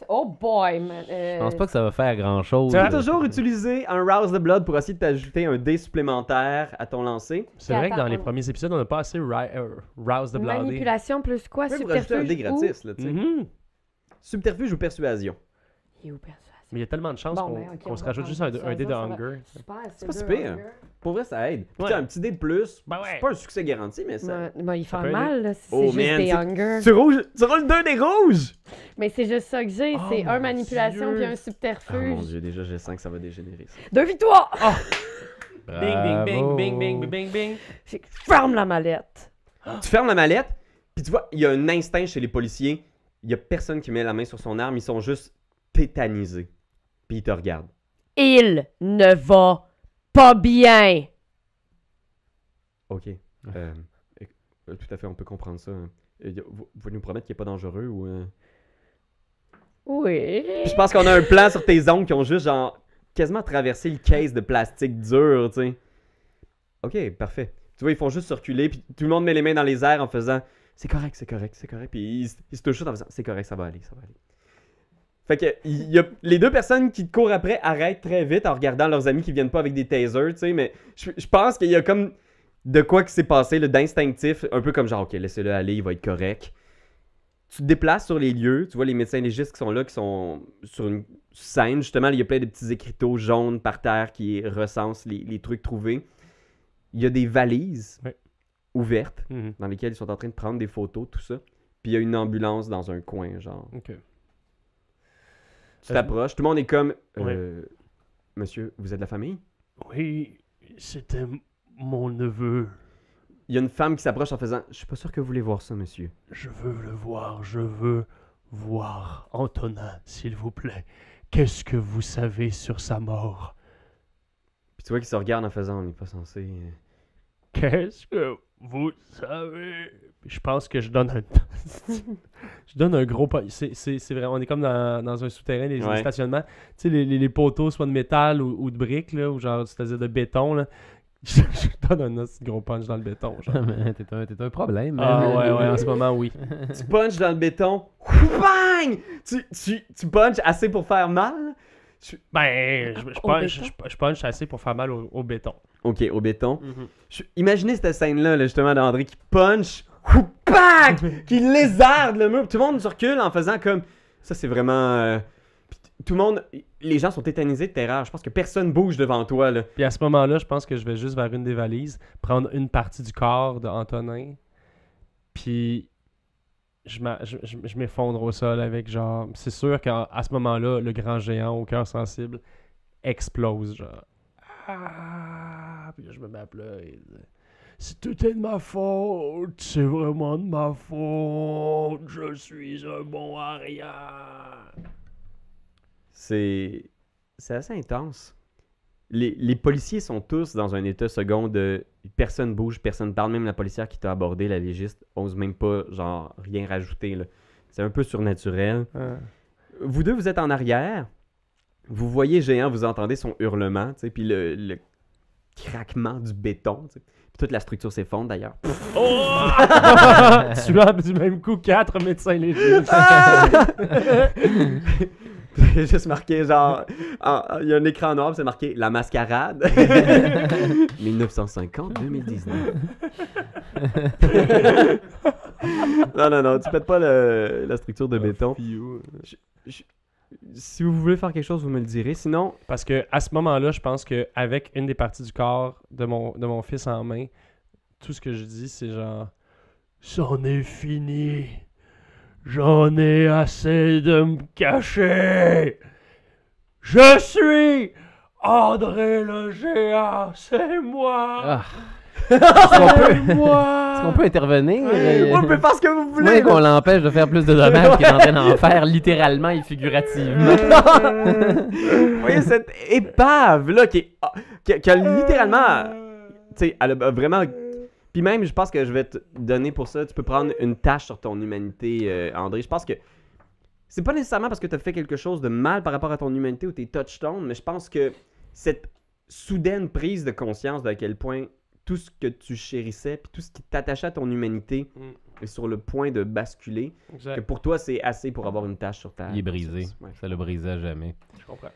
Oh boy, man. Euh, Je pense pas que ça va faire grand-chose. Tu peux là. toujours utiliser un Rouse the Blood pour essayer de t'ajouter un dé supplémentaire à ton lancer. C'est vrai que dans les premiers épisodes, on n'a pas assez ri- euh, rouse de blindé. Manipulation plus quoi? Tu peux rajouter un dé Subterfuge ou... gratis, là, tu sais. Mhm. Subterfuge ou persuasion. You, persuasion? Mais il y a tellement de chances Bon, qu'on ben, se rajoute juste un, un dé de hunger. C'est pas si pire. hunger. Pour vrai, ça aide. Puis Ouais. tu un petit dé de plus, Ben ouais. c'est pas un succès garanti, mais ça. Ouais, ben, il fait mal, là, si Oh, c'est juste man, des c'est- hunger. Tu, rouges, tu roules deux des rouges! Mais c'est juste ça que j'ai, Oh, c'est un manipulation Dieu. puis un Oh mon subterfuge. dieu, déjà, je sens que ça va dégénérer. ça. Deux victoires! *laughs* Bing, bing, bing, bing, bing, bing, bing. Fait que ferme la mallette. Tu fermes la mallette, puis tu vois, il y a un instinct chez les policiers. Il y a personne qui met la main sur son arme, ils sont juste tétanisés. Puis ils te regardent. Il ne va pas bien. Ok. Euh, euh, tout à fait, on peut comprendre ça. Euh, Vous, vous nous promettre qu'il n'est pas dangereux ou. euh? Oui. Puis je pense qu'on a un plan sur tes ongles qui ont juste genre quasiment traversé le case de plastique dur, tu sais. Ok, parfait. Tu vois, ils font juste circuler, puis tout le monde met les mains dans les airs en faisant c'est correct, c'est correct, c'est correct. Puis ils, se- touchent en faisant c'est correct, ça va aller, ça va aller. Fait que les deux personnes qui courent après arrêtent très vite en regardant leurs amis qui viennent pas avec des tasers, tu sais, mais je, pense qu'il y a comme de quoi qui s'est passé, d'instinctif, un peu comme genre, ok, laissez-le aller, il va être correct. Tu te déplaces sur les lieux, tu vois les médecins légistes qui sont là, qui sont sur une scène, justement, il y a plein de petits écriteaux jaunes par terre qui recensent les, les trucs trouvés. Il y a des valises Ouais. ouvertes Mhm. dans lesquelles ils sont en train de prendre des photos, tout ça. Puis il y a une ambulance dans un coin, genre. Tu t'approches, tout le monde est comme euh, Monsieur, vous êtes de la famille Oui, c'était mon neveu. Il y a une femme qui s'approche en faisant Je suis pas sûr que vous voulez voir ça, monsieur. Je veux le voir, je veux voir Antonin, s'il vous plaît. Qu'est-ce que vous savez sur sa mort? Puis tu vois qu'ils se regardent en faisant On n'est pas censé. euh, Qu'est-ce que vous savez? Je pense que je donne un. *laughs* je donne un gros. C'est c'est- c'est vrai, on est comme dans, dans un souterrain, les, les Ouais. stationnements. Tu sais, les, les- les poteaux, soit de métal ou, ou de briques, là, ou genre, c'est-à-dire de béton, là. *laughs* Je, je donne un aussi gros punch dans le béton. *laughs* T'es un, t'es un problème. Ah ouais, ouais, en ce moment, oui. *laughs* tu punches dans le béton. Bang tu, tu, tu punches assez pour faire mal? Ben, je, je punch, je, je punch assez pour faire mal au, au béton. Ok, au béton. Mhm. Je- imaginez cette scène-là, là, justement, d'André qui punch, bang, qui lézarde le mur. Tout le monde se recule en faisant comme. Ça, c'est vraiment. euh, Tout le monde. Les gens sont tétanisés de terreur. Je pense que personne bouge devant toi. Puis à ce moment-là, je pense que je vais juste vers une des valises, prendre une partie du corps d'Antonin, puis je, m'effondre au sol avec genre. C'est sûr qu'à ce moment-là, le grand géant au cœur sensible explose, genre. Ah! Puis là, je me mets à pleurer. C'est tout est de ma faute, c'est vraiment de ma faute. Je suis un bon rien. C'est. C'est assez intense. Les, les policiers sont tous dans un état second de. Personne bouge, personne parle. Même la policière qui t'a abordé, la légiste, ose même pas, genre, rien rajouter, là. C'est un peu surnaturel. Ah. Vous deux, vous êtes en arrière. Vous voyez Géant, vous entendez son hurlement, puis le, le craquement du béton. Puis toute la structure s'effondre d'ailleurs. *laughs* Oh! *laughs* tu as du même coup quatre médecins légistes. *laughs* *laughs* J'ai juste marqué genre. en- Il y a un écran noir, c'est marqué La mascarade. 1950-2019. *laughs* *laughs* non, non, non, tu pètes pas le- la structure de béton. Je- je- si vous voulez faire quelque chose, vous me le direz. Sinon, Parce que à ce moment-là, je pense qu'avec une des parties du corps de mon, de mon fils en main, tout ce que je dis, c'est genre. C'en est fini. J'en ai assez de me cacher. Je suis André le géant, c'est moi. Ah. Est-ce qu'on peut, C'est moi. est-ce qu'on peut intervenir? on peut faire ce que vous voulez. Moins là. qu'on l'empêche de faire plus de dommages qu'il est en train d'en faire, littéralement et figurativement. Vous voyez cette épave là qui, est- qui, a- qui a littéralement, tu sais, elle a vraiment. Puis même, je pense que je vais te donner pour ça. Tu peux prendre une tâche sur ton humanité, euh, André. Je pense que c'est pas nécessairement parce que tu as fait quelque chose de mal par rapport à ton humanité ou tes touchstones, mais je pense que cette soudaine prise de conscience de à quel point tout ce que tu chérissais, puis tout ce qui t'attachait à ton humanité Mm. est sur le point de basculer, que Exact. pour toi c'est assez pour avoir une tâche sur ta. Il est brisé. Ouais. Ça l'a brisé à jamais. Je comprends.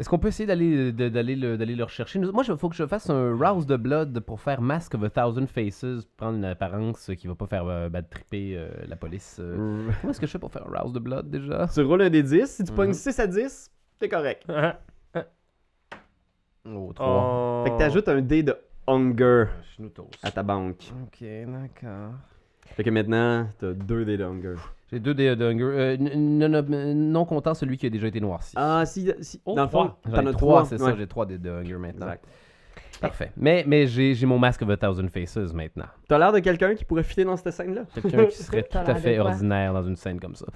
Est-ce qu'on peut essayer d'aller d'aller le, d'aller le rechercher? Moi, il faut que je fasse un Rouse de Blood pour faire Mask of a Thousand Faces, prendre une apparence qui va pas faire euh, bad tripper euh, la police. euh. Comment est-ce que je fais pour faire un Rouse de Blood déjà? Tu roules un des 10, si tu pognes Mhm. 6 à 10, t'es correct. Oh, 3. Fait que t'ajoutes un dé de hunger à ta banque. Ok, d'accord. Fait que maintenant, t'as deux dés de hunger. J'ai deux dés de Hunger. Euh, non, non, non comptant celui qui a déjà été noirci. Ah, si, si Oh, dans le fond, t'en as trois, c'est ouais. ça, j'ai trois dés de Hunger maintenant. Exact. Parfait. Mais, mais j'ai j'ai mon Mask of a Thousand Faces maintenant. T'as l'air de quelqu'un qui pourrait fitter dans cette scène-là? Quelqu'un qui *laughs* serait tout à fait ordinaire dans une scène comme ça.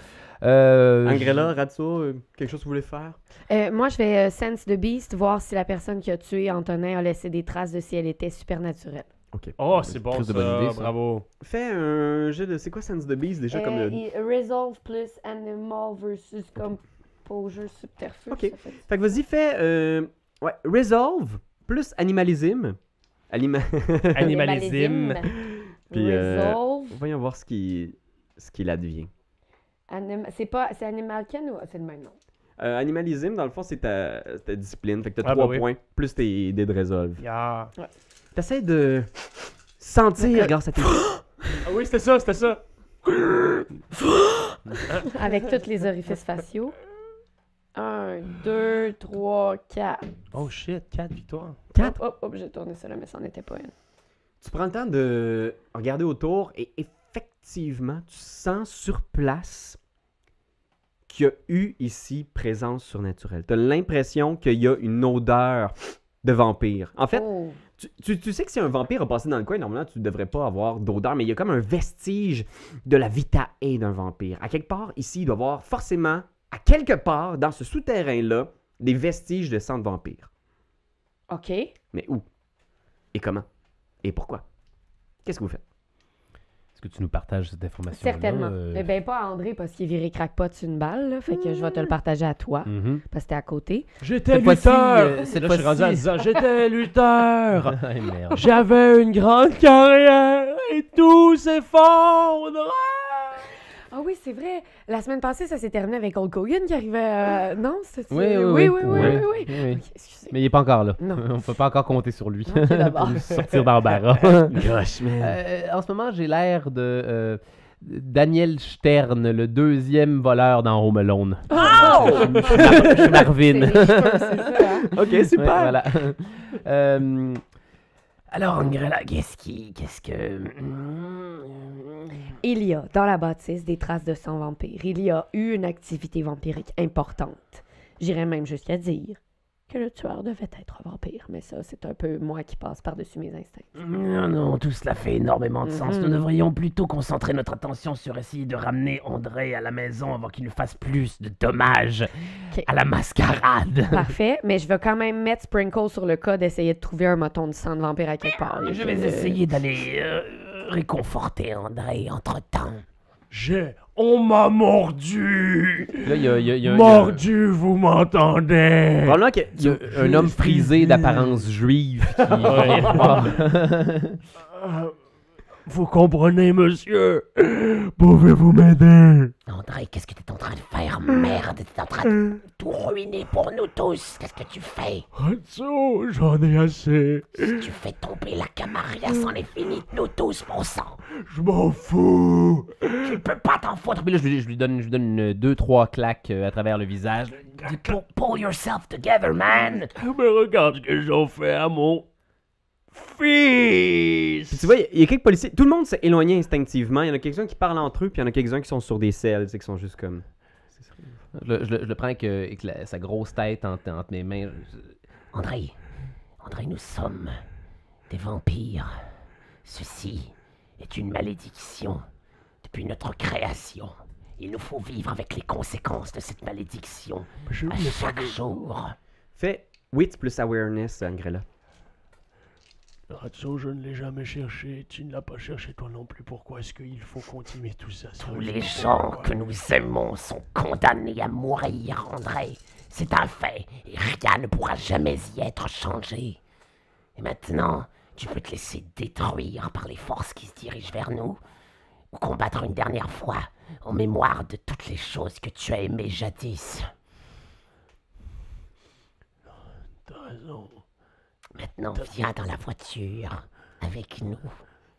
Euh, Angrella, Ratso, euh, quelque chose que vous voulez faire? Euh, moi, je vais euh, Sense the Beast, voir si la personne qui a tué Antonin a laissé des traces de si elle était supernaturelle. Ok. Oh, c'est bon, ça. de bonne idée, ça. Bravo. Fais un jeu de. C'est quoi Sense the Beast déjà comme Euh, le. il- Resolve plus Animal versus Composure Subterfuge. Ok. ça fait- Fait que vas-y, fais. euh, Ouais, Resolve plus Animalism. Anima... *laughs* Animalisme. Puis, euh, Resolve. Voyons voir ce qui, ce qu'il advient. Anim- C'est pas... C'est Animal Ken ou c'est le même nom? Euh, animalisme, dans le fond, c'est ta, ta discipline. Fait que t'as Ah, 3 bah oui. points, plus tes dés de résolve. Yeah. T'essaies de sentir grâce à tes. Ah oui, c'était ça, c'était ça. *laughs* Avec tous les orifices faciaux. 1, 2, 3, 4. Oh shit, 4 victoires. Quatre? Hop, hop, hop, j'ai tourné ça là, mais ça n'en était pas une. Tu prends le temps de regarder autour et effectivement, tu sens sur place qu'il y a eu ici présence surnaturelle. T'as l'impression qu'il y a une odeur de vampire. En fait, Oh. Tu, tu- tu sais que si un vampire a passé dans le coin, normalement, tu ne devrais pas avoir d'odeur, mais il y a comme un vestige de la vitae d'un vampire. À quelque part, ici, il doit y avoir forcément, à quelque part, dans ce souterrain-là, des vestiges de sang de vampire. OK. Mais où? Et comment? Et pourquoi? Qu'est-ce que vous faites? Que tu nous partages cette information Certainement. Mais ben pas à André parce qu'il est viré crackpot sur une balle, là, fait que je vais te le partager à toi parce que t'es à côté. J'étais lutteur. euh, cette Là, je suis rendu à fois-ci- 10 ans. J'étais *laughs* lutteur. J'avais une grande carrière et tout s'effondre. Ah oui, c'est vrai. La semaine passée, ça s'est terminé avec Hulk Hogan qui arrivait. euh, Non, c'est Oui, oui, oui, oui. oui, oui, Oui, oui, oui. oui, oui. Ok, excusez. Mais il est pas encore là. Non. *laughs* On peut pas encore compter sur lui. *laughs* Pour sortir d'embarras. *laughs* Gosh, man. Euh, en ce moment, j'ai l'air de euh, Daniel Stern, le deuxième voleur dans Home Alone. Oh! Je suis Mar- Marvin. cheveux, ça, hein? ok, Ouais, super. voilà. Euh, alors, Angrella, qu'est-ce qui. Qu'est-ce que. Il y a dans la bâtisse des traces de sang vampire. Il y a eu une activité vampirique importante. J'irais même jusqu'à dire que le tueur devait être un vampire. Mais ça, c'est un peu moi qui passe par-dessus mes instincts. Non, non, tout cela fait énormément de sens. Mhm. Nous devrions plutôt concentrer notre attention sur essayer de ramener André à la maison avant qu'il ne fasse plus de dommages à la mascarade. Parfait, mais je vais quand même mettre Sprinkle sur le cas d'essayer de trouver un moton de sang de vampire à quelque part. Je vais essayer d'aller euh, réconforter André entre-temps. J'ai. On m'a mordu. Là, il y a, y a- il y a- il y a- Mordu, vous m'entendez? Probablement que il y a un homme frisé d'apparence juive qui. *laughs* Vous comprenez, monsieur? Pouvez-vous m'aider? André, qu'est-ce que t'es en train de faire? Merde, t'es en train de tout ruiner pour nous tous. Qu'est-ce que tu fais? Ratso, j'en ai assez. Si tu fais tomber la Camaria, c'en est fini de nous tous, mon sang. Je m'en fous. Tu peux pas t'en foutre. Puis là, je, lui- je lui donne, je lui donne deux, trois claques euh, à travers le visage. Pull, pull yourself together, man. Mais regarde ce que j'en fais à mon Puis tu vois, il y a quelques policiers. Tout le monde s'est éloigné instinctivement. Il y en a quelques-uns qui parlent entre eux, puis il y en a quelques-uns qui sont sur des selles, qui sont juste comme. Je, le- je le- je le prends avec, euh, avec la- sa grosse tête entre, entre mes mains. Je- André, André, nous sommes des vampires. Ceci est une malédiction depuis notre création. Il nous faut vivre avec les conséquences de cette malédiction Je à chaque jour. Fais wit plus awareness, Angrella. Ratso, je ne l'ai jamais cherché. Tu ne l'as pas cherché toi non plus. Pourquoi est-ce qu'il faut continuer tout ça? Tous les gens que nous aimons sont condamnés à mourir, André. C'est un fait, et rien ne pourra jamais y être changé. Et maintenant, tu peux te laisser détruire par les forces qui se dirigent vers nous, ou combattre une dernière fois en mémoire de toutes les choses que tu as aimées jadis. T'as raison. Maintenant, viens dans la voiture avec nous.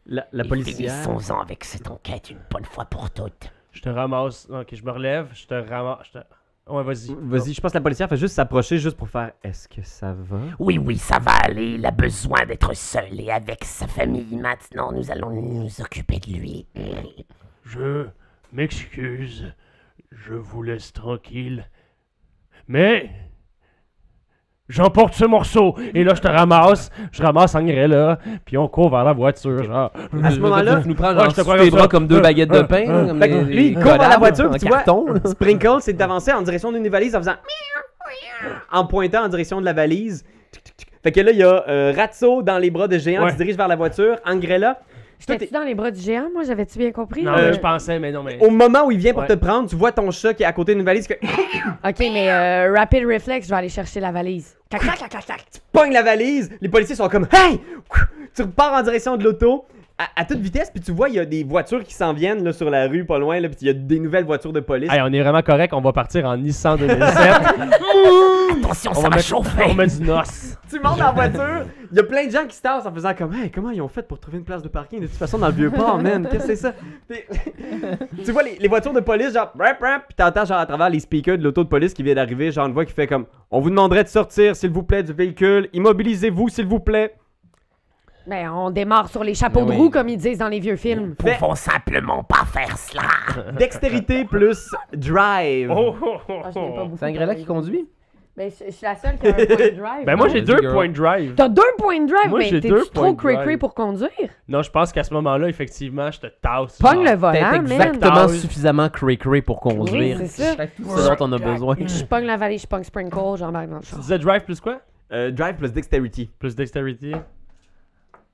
La, la et policière. finissons-en avec cette enquête une bonne fois pour toutes. Je te ramasse. Ok, je me relève. Je te ramasse. je te- Ouais, vas-y. Vas-y, je pense que la policière fait juste s'approcher juste pour faire Est-ce que ça va? Oui, oui, ça va aller. Il a besoin d'être seul et avec sa famille. Maintenant, nous allons nous occuper de lui. Je m'excuse. Je vous laisse tranquille. Mais. J'emporte ce morceau. Et là, je te ramasse. Je ramasse Angray là. Puis on court vers la voiture. Genre. À ce moment-là, tu nous prends Ouais, genre tes bras comme deux baguettes de pain. euh. comme lui, il court vers la voiture, puis tu vois, carton. *laughs* Sprinkle s'est avancé en direction d'une des valises en faisant en pointant en direction de la valise. Tic, tic, tic. Fait que là, il y a euh, Ratso dans les bras de géant Ouais. qui se dirige vers la voiture. Angrella, J'étais-tu dans les bras du géant, moi? J'avais-tu bien compris? Non, Euh, mais je pensais, mais non, mais. au moment où il vient pour Ouais. te prendre, tu vois ton chat qui est à côté d'une valise que *coughs* OK, mais euh, Rapid Reflex, je vais aller chercher la valise. Clac, clac, clac, clac, clac. pogne la valise. Les policiers sont comme Hey! Tu repars en direction de l'auto. À, à toute vitesse, puis tu vois, il y a des voitures qui s'en viennent là, sur la rue, pas loin, là, puis il y a des nouvelles voitures de police. Hey, on est vraiment correct. On va partir en Nissan 2007. *laughs* Attention, on, ça va va mettre, chauffer. on met du noce. Tu montes dans la voiture, il y a plein de gens qui se tassent en faisant comme Hey, comment ils ont fait pour trouver une place de parking? De toute façon dans le vieux port, man? Qu'est-ce que c'est ça? *laughs* Tu vois les, les voitures de police, genre, rap, rap, puis t'entends genre à travers les speakers de l'auto de police qui vient d'arriver, genre une voix qui fait comme On vous demanderait de sortir, s'il vous plaît, du véhicule, immobilisez-vous, s'il vous plaît. Ben, on démarre sur les chapeaux Ben de oui. roue, comme ils disent dans les vieux films. Nous pouvons simplement pas faire cela. *laughs* Dextérité plus drive. Oh, oh, oh, Ah, oh. C'est Angrella qui conduit? Ben, je, je suis la seule qui a un point de *laughs* drive. Ben, moi, non? j'ai Vas-y, deux points de drive. T'as deux points de drive, Moi, mais j'ai t'es trop cray-cray pour conduire? Non, je pense qu'à ce moment-là, effectivement, je te tasse. Pogne le T'es volant, man. exactement man. suffisamment cray-cray pour conduire. Oui, c'est ça. Tout ce dont on a besoin. Je *laughs* pogne la valise, je pogne Sprinkle, j'embarque dans le Tu disais drive plus quoi? Euh, drive plus dexterity. Plus dexterity.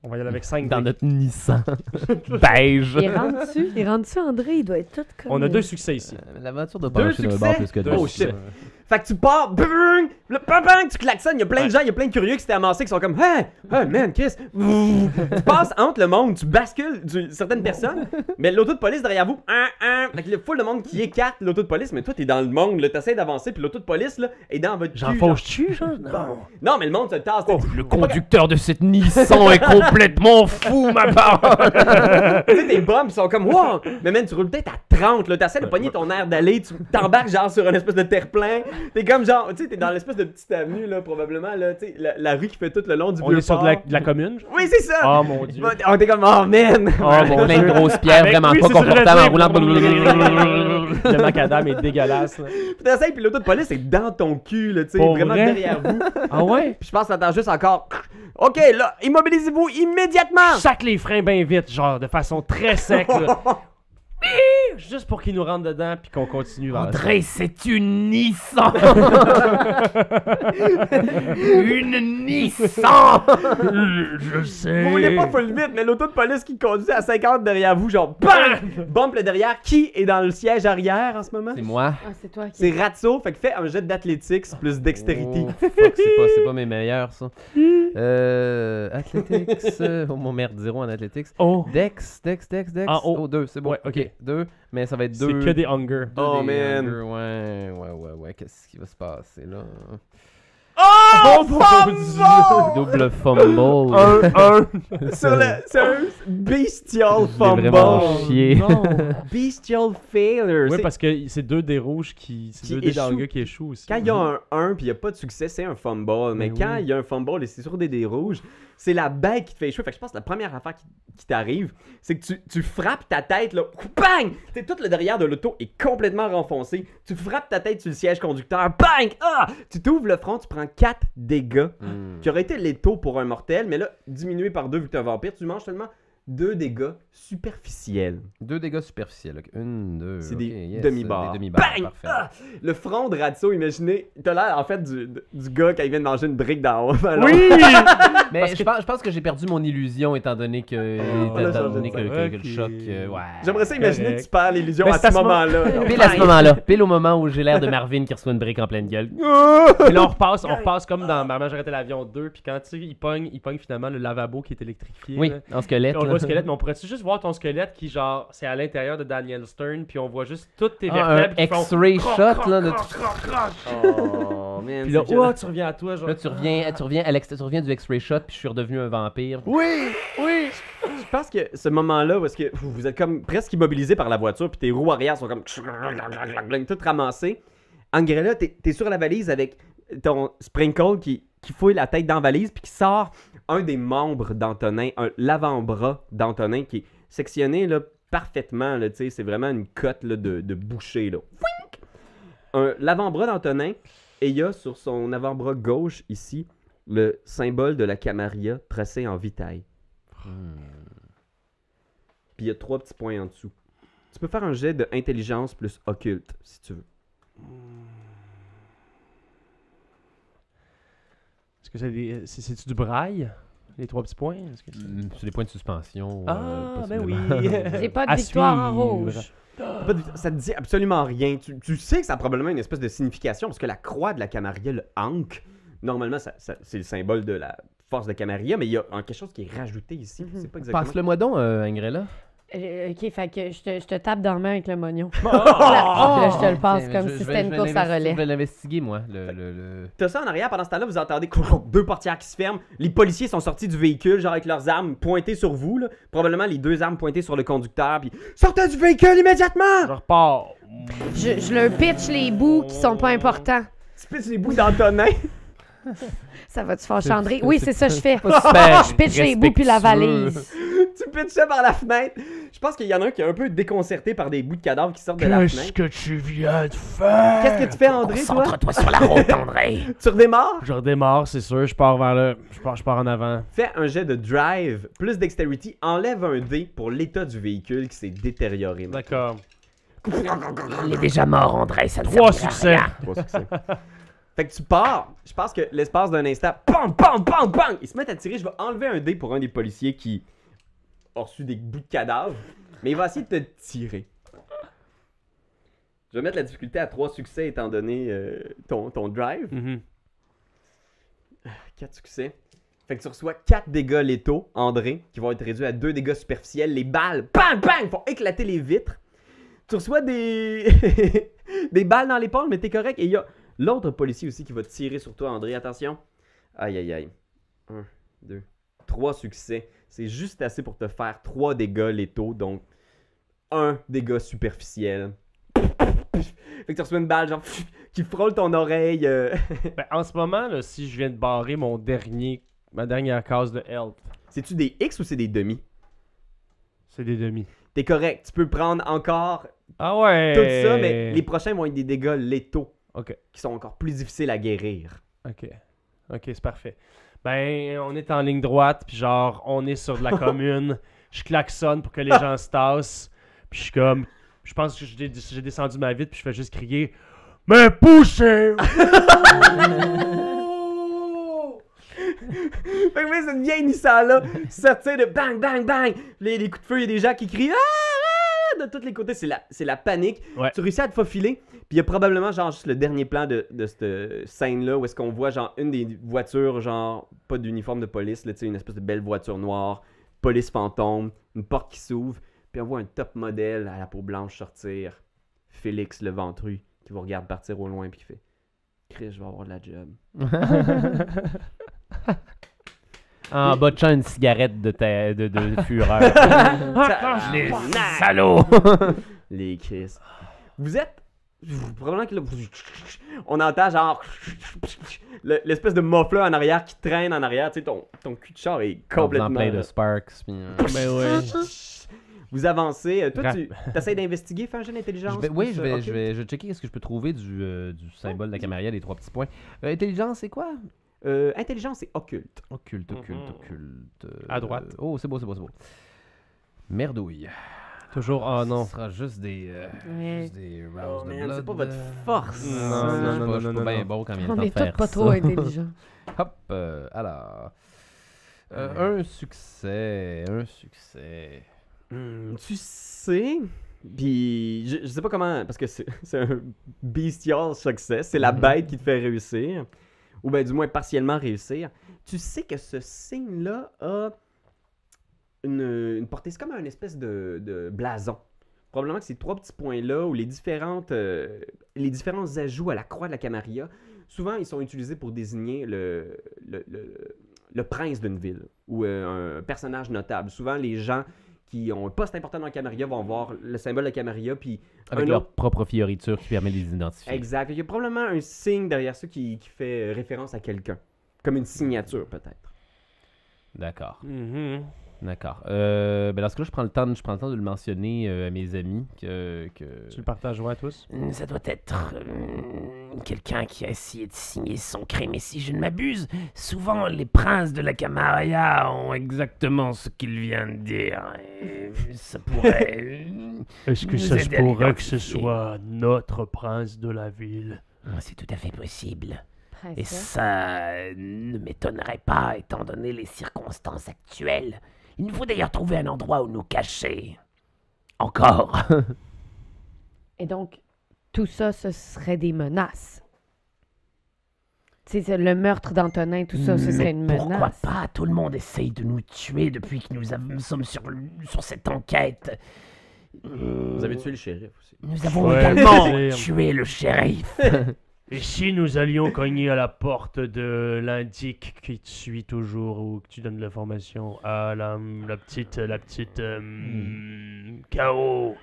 On va y aller avec 5 Dans notre Nissan *laughs* beige. Il rentre dessus, il rentre dessus, André, il doit être tout comme... On a deux succès ici. Euh, La voiture doit Deux pas marcher d'un succès? bord plus que deux. Oh, shit. Fait que tu pars, bang, le bang, bang, tu klaxonnes, il y a plein de gens, il y a plein de curieux qui s'étaient amassés qui sont comme Hey, hey man, Chris, tu passes entre le monde, tu bascules du- certaines personnes, mais l'auto de police derrière vous, hein, hein, fait qu'il y a full de monde qui écarte l'auto de police, mais toi t'es dans le monde, là, t'essaies d'avancer, puis l'auto de police là est dans votre J'en cul. genre. *laughs* Non. Non, mais le monde se tasse. t'sais, Le conducteur de cette Nissan est complètement fou, ma parole. *laughs* Tu sais, tes bums sont comme wow! Mais man, tu roules peut-être à 30, là. T'essaies de pogner ton air d'aller, tu t'embarques genre sur une espèce de terre-plein. *laughs* T'es comme genre, tu sais, t'es dans l'espèce de petite avenue, là, probablement, là, tu sais, la, la rue qui fait tout le long du On vieux est sur de la, de la commune. genre? Oui, c'est ça! Oh mon dieu. On était comme, oh man! Oh mon *laughs* dieu. grosses pierres, Avec- vraiment oui, pas ça, confortables en roulant. *laughs* Le macadam est dégueulasse. là. Puis t'essayes, puis l'auto de police est dans ton cul, là, tu sais, vraiment vrai? derrière vous. Ah ouais? Puis je pense que t'entends juste encore. Ok, là, immobilisez-vous immédiatement! Sac les freins bien vite, genre de façon très sec. là. Juste pour qu'il nous rentre dedans puis qu'on continue vers André, c'est une Nissan! *laughs* une Nissan! Je sais. Vous roulez pas full vite, mais l'auto de police qui conduit à 50 derrière vous, genre BAM! Bump le derrière. Qui est dans le siège arrière en ce moment? C'est moi. Ah, c'est toi qui. C'est Ratso, fait que fais un jet d'athlétiques plus dextérité. Oh, fuck, c'est pas, c'est pas mes meilleurs, ça. Euh, athletics. *laughs* oh mon merde, zéro en athletics. Oh, Dex, Dex, Dex, Dex. En haut. Oh, deux, c'est bon. Ouais, ok. deux. Mais ça va être c'est deux. que des hunger. deux Oh, des man. hunger, Ouais, ouais, ouais, ouais. Qu'est-ce qui va se passer là? Oh, *laughs* mon Dieu! Double fumble. Un, un. *laughs* Sur le, c'est un bestial fumble. vraiment chié. Non. Bestial failure. Oui, C'est- parce que c'est deux des rouges qui. C'est Qui deux des qui échouent aussi. Quand il y a un 1 puis il n'y a pas de succès, c'est un fumble. Mais Ben quand oui. il y a un fumble et c'est sur des dés rouges, c'est la bague qui te fait échouer. Fait que je pense que la première affaire qui, qui t'arrive, c'est que tu, tu frappes ta tête, là, bang! T'sais, tout le derrière de l'auto est complètement renfoncé. Tu frappes ta tête sur le siège conducteur, bang! Ah! Tu t'ouvres le front, tu prends 4 dégâts, Hmm. qui auraient été létaux pour un mortel, mais là, diminué par 2 vu que t'es un vampire, tu manges seulement 2 dégâts superficiels. Deux dégâts superficiels. Une, deux. C'est des yes, demi-barres. Des demi-barres, Bang! parfait. Ah! Le front de Ratso, imaginez, t'as l'air en fait du, du gars quand il vient de manger une brique d'en haut. *laughs* Alors, Oui! *laughs* Mais je, pense, je pense que j'ai perdu mon illusion étant donné que, on a étant donné que, ça. que- que le choc. euh, ouais. J'aimerais ça imaginer Correct. que tu perds l'illusion à ce à ce moment-là. *laughs* Pile à ce moment-là, pile au moment où j'ai l'air de Marvin qui reçoit une brique en pleine gueule. Puis là, on repasse, on repasse comme dans Maman, j'arrête l'avion 2. Puis quand tu sais, il pogne, il pogne finalement le lavabo qui est électrifié. Oui, là. en squelette. Puis on là. voit le squelette, mais on pourrait-tu juste voir ton squelette qui, genre, c'est à l'intérieur de Daniel Stern, puis on voit juste toutes tes Ah, un vertèbres qui font. X-ray shot là. de- Oh, man. Puis là, oh, tu reviens à toi, genre. Là, tu reviens, tu reviens, Alex, tu reviens du X-ray shot, puis je suis redevenu un vampire. Oui, oui. Je pense que ce moment-là, où est-ce que vous êtes comme presque immobilisé par la voiture, puis tes roues arrière sont comme *laughs* tout ramassées. Angrella, t'es es sur la valise avec ton Sprinkle qui, qui fouille la tête dans la valise, puis qui sort un des membres d'Antonin, un l'avant-bras d'Antonin qui est sectionné là, parfaitement. Là, c'est vraiment une cote là, de, de boucher. Là. L'avant-bras d'Antonin, et il y a sur son avant-bras gauche ici le symbole de la Camarilla tracé en vitaille. Puis il y a trois petits points en dessous. Tu peux faire un jet de intelligence plus occulte, si tu veux. Est-ce que c'est des- c'est c'est-tu du braille Les trois petits points? Est-ce que c'est- C'est des points de suspension. Ah, euh, ben oui. possiblement. J'ai pas de À victoire en suivre. rouge. Pas de- Ça te dit absolument rien. Tu, tu sais que ça a probablement une espèce de signification parce que la croix de la Camarilla, le Ankh, normalement, ça- ça- c'est le symbole de la force de Camarilla, mais il y a un- quelque chose qui est rajouté ici. Mhm. C'est pas exactement. Passe-le moi donc, euh, Ingrella. Euh, ok, fait que je te, je te tape dans la main avec le mognon. *laughs* Oh! Là, je te le passe comme je- si c'était une course à relais. Je vais l'investiguer, moi. Le, le, le- T'as ça en arrière, pendant ce temps-là, vous entendez *laughs* deux portières qui se ferment. Les policiers sont sortis du véhicule, genre avec leurs armes pointées sur vous. là. Probablement les deux armes pointées sur le conducteur. Puis sortez du véhicule immédiatement! Je repars. Je, je leur pitch les bouts qui sont pas importants. Tu pisses les bouts d'Antonin. *laughs* Ça va-tu faire chandrer? Oui, c'est ça que je fais. Je pitch les bouts puis la valise. *laughs* tu pitches ça par la fenêtre. Je pense qu'il y en a un qui est un peu déconcerté par des bouts de cadavres qui sortent de la Qu'est-ce fenêtre. que tu viens de faire? Qu'est-ce que tu fais, André, toi? Concentre-toi sur la route, André. *laughs* Tu redémarres? Je redémarre, c'est sûr. Je pars vers le. Je pars, je pars en avant. Fais un jet de drive, plus dexterity, enlève un dé pour l'état du véhicule qui s'est détérioré. D'accord. Il est déjà mort, André. Ça ne Trois succès. rien. Trois succès. *laughs* fait que tu pars. Je pense que l'espace d'un instant, bam, bam, bam, bam, ils se mettent à tirer. Je vais enlever un dé pour un des policiers qui a reçu des bouts de cadavres. Mais il va essayer de te tirer. Je vais mettre la difficulté à trois succès étant donné euh, ton, ton drive. Mhm. 4 succès. Fait que tu reçois 4 dégâts létaux, André, qui vont être réduits à 2 dégâts superficiels. Les balles, bang, bang, font éclater les vitres. Tu reçois des *laughs* des balles dans l'épaule, mais t'es correct. Et il y a l'autre policier aussi qui va tirer sur toi, André. Attention. Aïe, aïe, aïe. 1, 2, 3 succès. C'est juste assez pour te faire 3 dégâts létaux, donc 1 dégât superficiel. Fait que tu reçois une balle, genre, qui frôle ton oreille. euh. *laughs* Ben, en ce moment, là, si je viens de barrer mon dernier, ma dernière case de health, C'est-tu des X ou c'est des demi? c'est des demi. T'es correct, tu peux prendre encore Ah ouais. tout ça, mais les prochains vont être des dégâts létaux Ok. qui sont encore plus difficiles à guérir. Ok. Ok, c'est parfait. Ben, on est en ligne droite, puis genre, on est sur de la *laughs* commune. Je klaxonne pour que les gens se tassent. Puis je suis comme, Je pense que j'ai descendu ma vitre puis je fais juste crier Mais poussez *laughs* Fait que oui, cette vieille Nissan-là sortir de bang, bang, bang. Les, les coups de feu, il y a des gens qui crient Ah! ah de tous les côtés. C'est la, c'est la panique. Ouais. Tu réussis à te faufiler. Puis il y a probablement, genre, juste le dernier plan de, de cette scène-là où est-ce qu'on voit, genre, une des voitures, genre, pas d'uniforme de police, là, une espèce de belle voiture noire, police fantôme, une porte qui s'ouvre. Puis on voit un top modèle à la peau blanche sortir. Félix, le ventru, qui vous regarde partir au loin, puis qui fait Chris, je vais avoir de la job. *laughs* En botchant une cigarette de, ta- de, de *laughs* fureur. Les salauds *laughs* Les Chris. Vous êtes. Probablement que là, on entend genre. le- L'espèce de muffler en arrière qui traîne en arrière. Tu sais, ton, ton cul de char est Complètement plein de sparks. puis, euh, Mais ouais. *laughs* Vous avancez. euh, Toi, tu essaies d'investiguer, fais un jeu d'intelligence. Oui, je vais, je, vais, je vais checker ce que je peux trouver du, euh, du symbole de la Camarilla, des trois petits points. Euh, intelligence, c'est quoi? Euh, intelligence et occulte. Occulte, occulte, Mhm. occulte. euh, À droite. Oh, c'est beau, c'est beau, c'est beau. Merdouille. Toujours, oh non. Ce sera juste des. euh, Ouais. juste des rouse Oh, de man, blood, c'est pas votre euh. force. Non, Non, non, non, non, je suis pas- non, suis non, pas bien non. bon quand il On est tous pas ça. trop intelligents. *laughs* Hop, euh, alors. Euh, un succès, un succès. Hmm, tu sais. Puis, je, je sais pas comment. Parce que c'est *laughs* c'est un bestial succès. C'est la Mhm. bête qui te fait réussir. Ou bien, du moins, partiellement réussir. Tu sais que ce signe-là a une, une portée. C'est comme un espèce de, de blason. Probablement que ces trois petits points-là, ou les, différentes, euh, les différents ajouts à la croix de la Camarilla, souvent, ils sont utilisés pour désigner le, le, le- le prince d'une ville ou euh, un personnage notable. Souvent, les gens qui ont un poste important dans la Camarilla vont voir le symbole de la Camarilla, puis Avec leur autre- propre fioriture qui permet de les identifier. Exact. Il y a probablement un signe derrière ça qui, qui fait euh, référence à quelqu'un. Comme une signature, peut-être. D'accord, Mhm. D'accord. Euh, ben dans ce cas-là, je prends le temps, de- je prends le temps de le mentionner euh, à mes amis que, que... Tu le partages ouais, à tous Ça doit être euh, quelqu'un qui a essayé de signer son crime. Et si je ne m'abuse, souvent les princes de la Camarilla ont exactement ce qu'il vient de dire. Et ça pourrait. *laughs* Est-ce que ça se pourrait que ce soit notre prince de la ville? Ah, C'est tout à fait possible. Et ça ne m'étonnerait pas, étant donné les circonstances actuelles. Il nous faut d'ailleurs trouver un endroit où nous cacher. Encore. *laughs* Et donc, tout ça, ce serait des menaces. Tu sais, le meurtre d'Antonin, tout ça, ce serait une pourquoi menace. pas? Tout le monde essaye de nous tuer depuis que nous, sommes sur, sur cette enquête. Vous avez tué le shérif aussi. Nous avons Ouais, également *laughs* tué le shérif. *laughs* Et si nous allions cogner à la porte de l'indique qui te suit toujours ou que tu donnes l'information à la, la petite, la petite euh, KO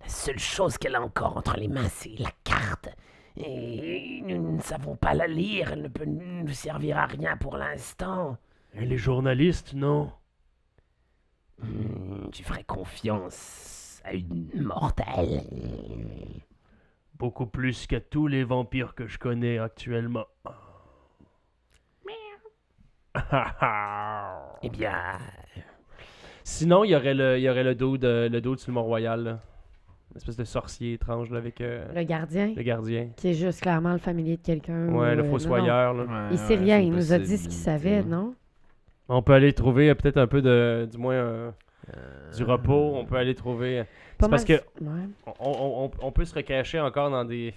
La seule chose qu'elle a encore entre les mains, c'est la carte. Et nous ne savons pas la lire. Elle ne peut nous servir à rien pour l'instant. Et les journalistes, non? Hmm, Tu ferais confiance à une mortelle. Beaucoup plus qu'à tous les vampires que je connais actuellement. Eh bien, Sinon, il y aurait le, il y aurait le dos de, le dos sur le Mont-Royal. là. Une espèce de sorcier étrange là, avec euh, Le gardien, le gardien. qui est juste clairement le familier de quelqu'un. Ouais, ou, le euh, fossoyeur. là. non. Il sait rien, il nous a dit ce qu'il savait, non? On peut aller trouver euh, peut-être un peu de. Du moins. euh, du repos. On peut aller trouver. Pas parce que- Ouais. On, on- on- on peut se recacher encore dans des.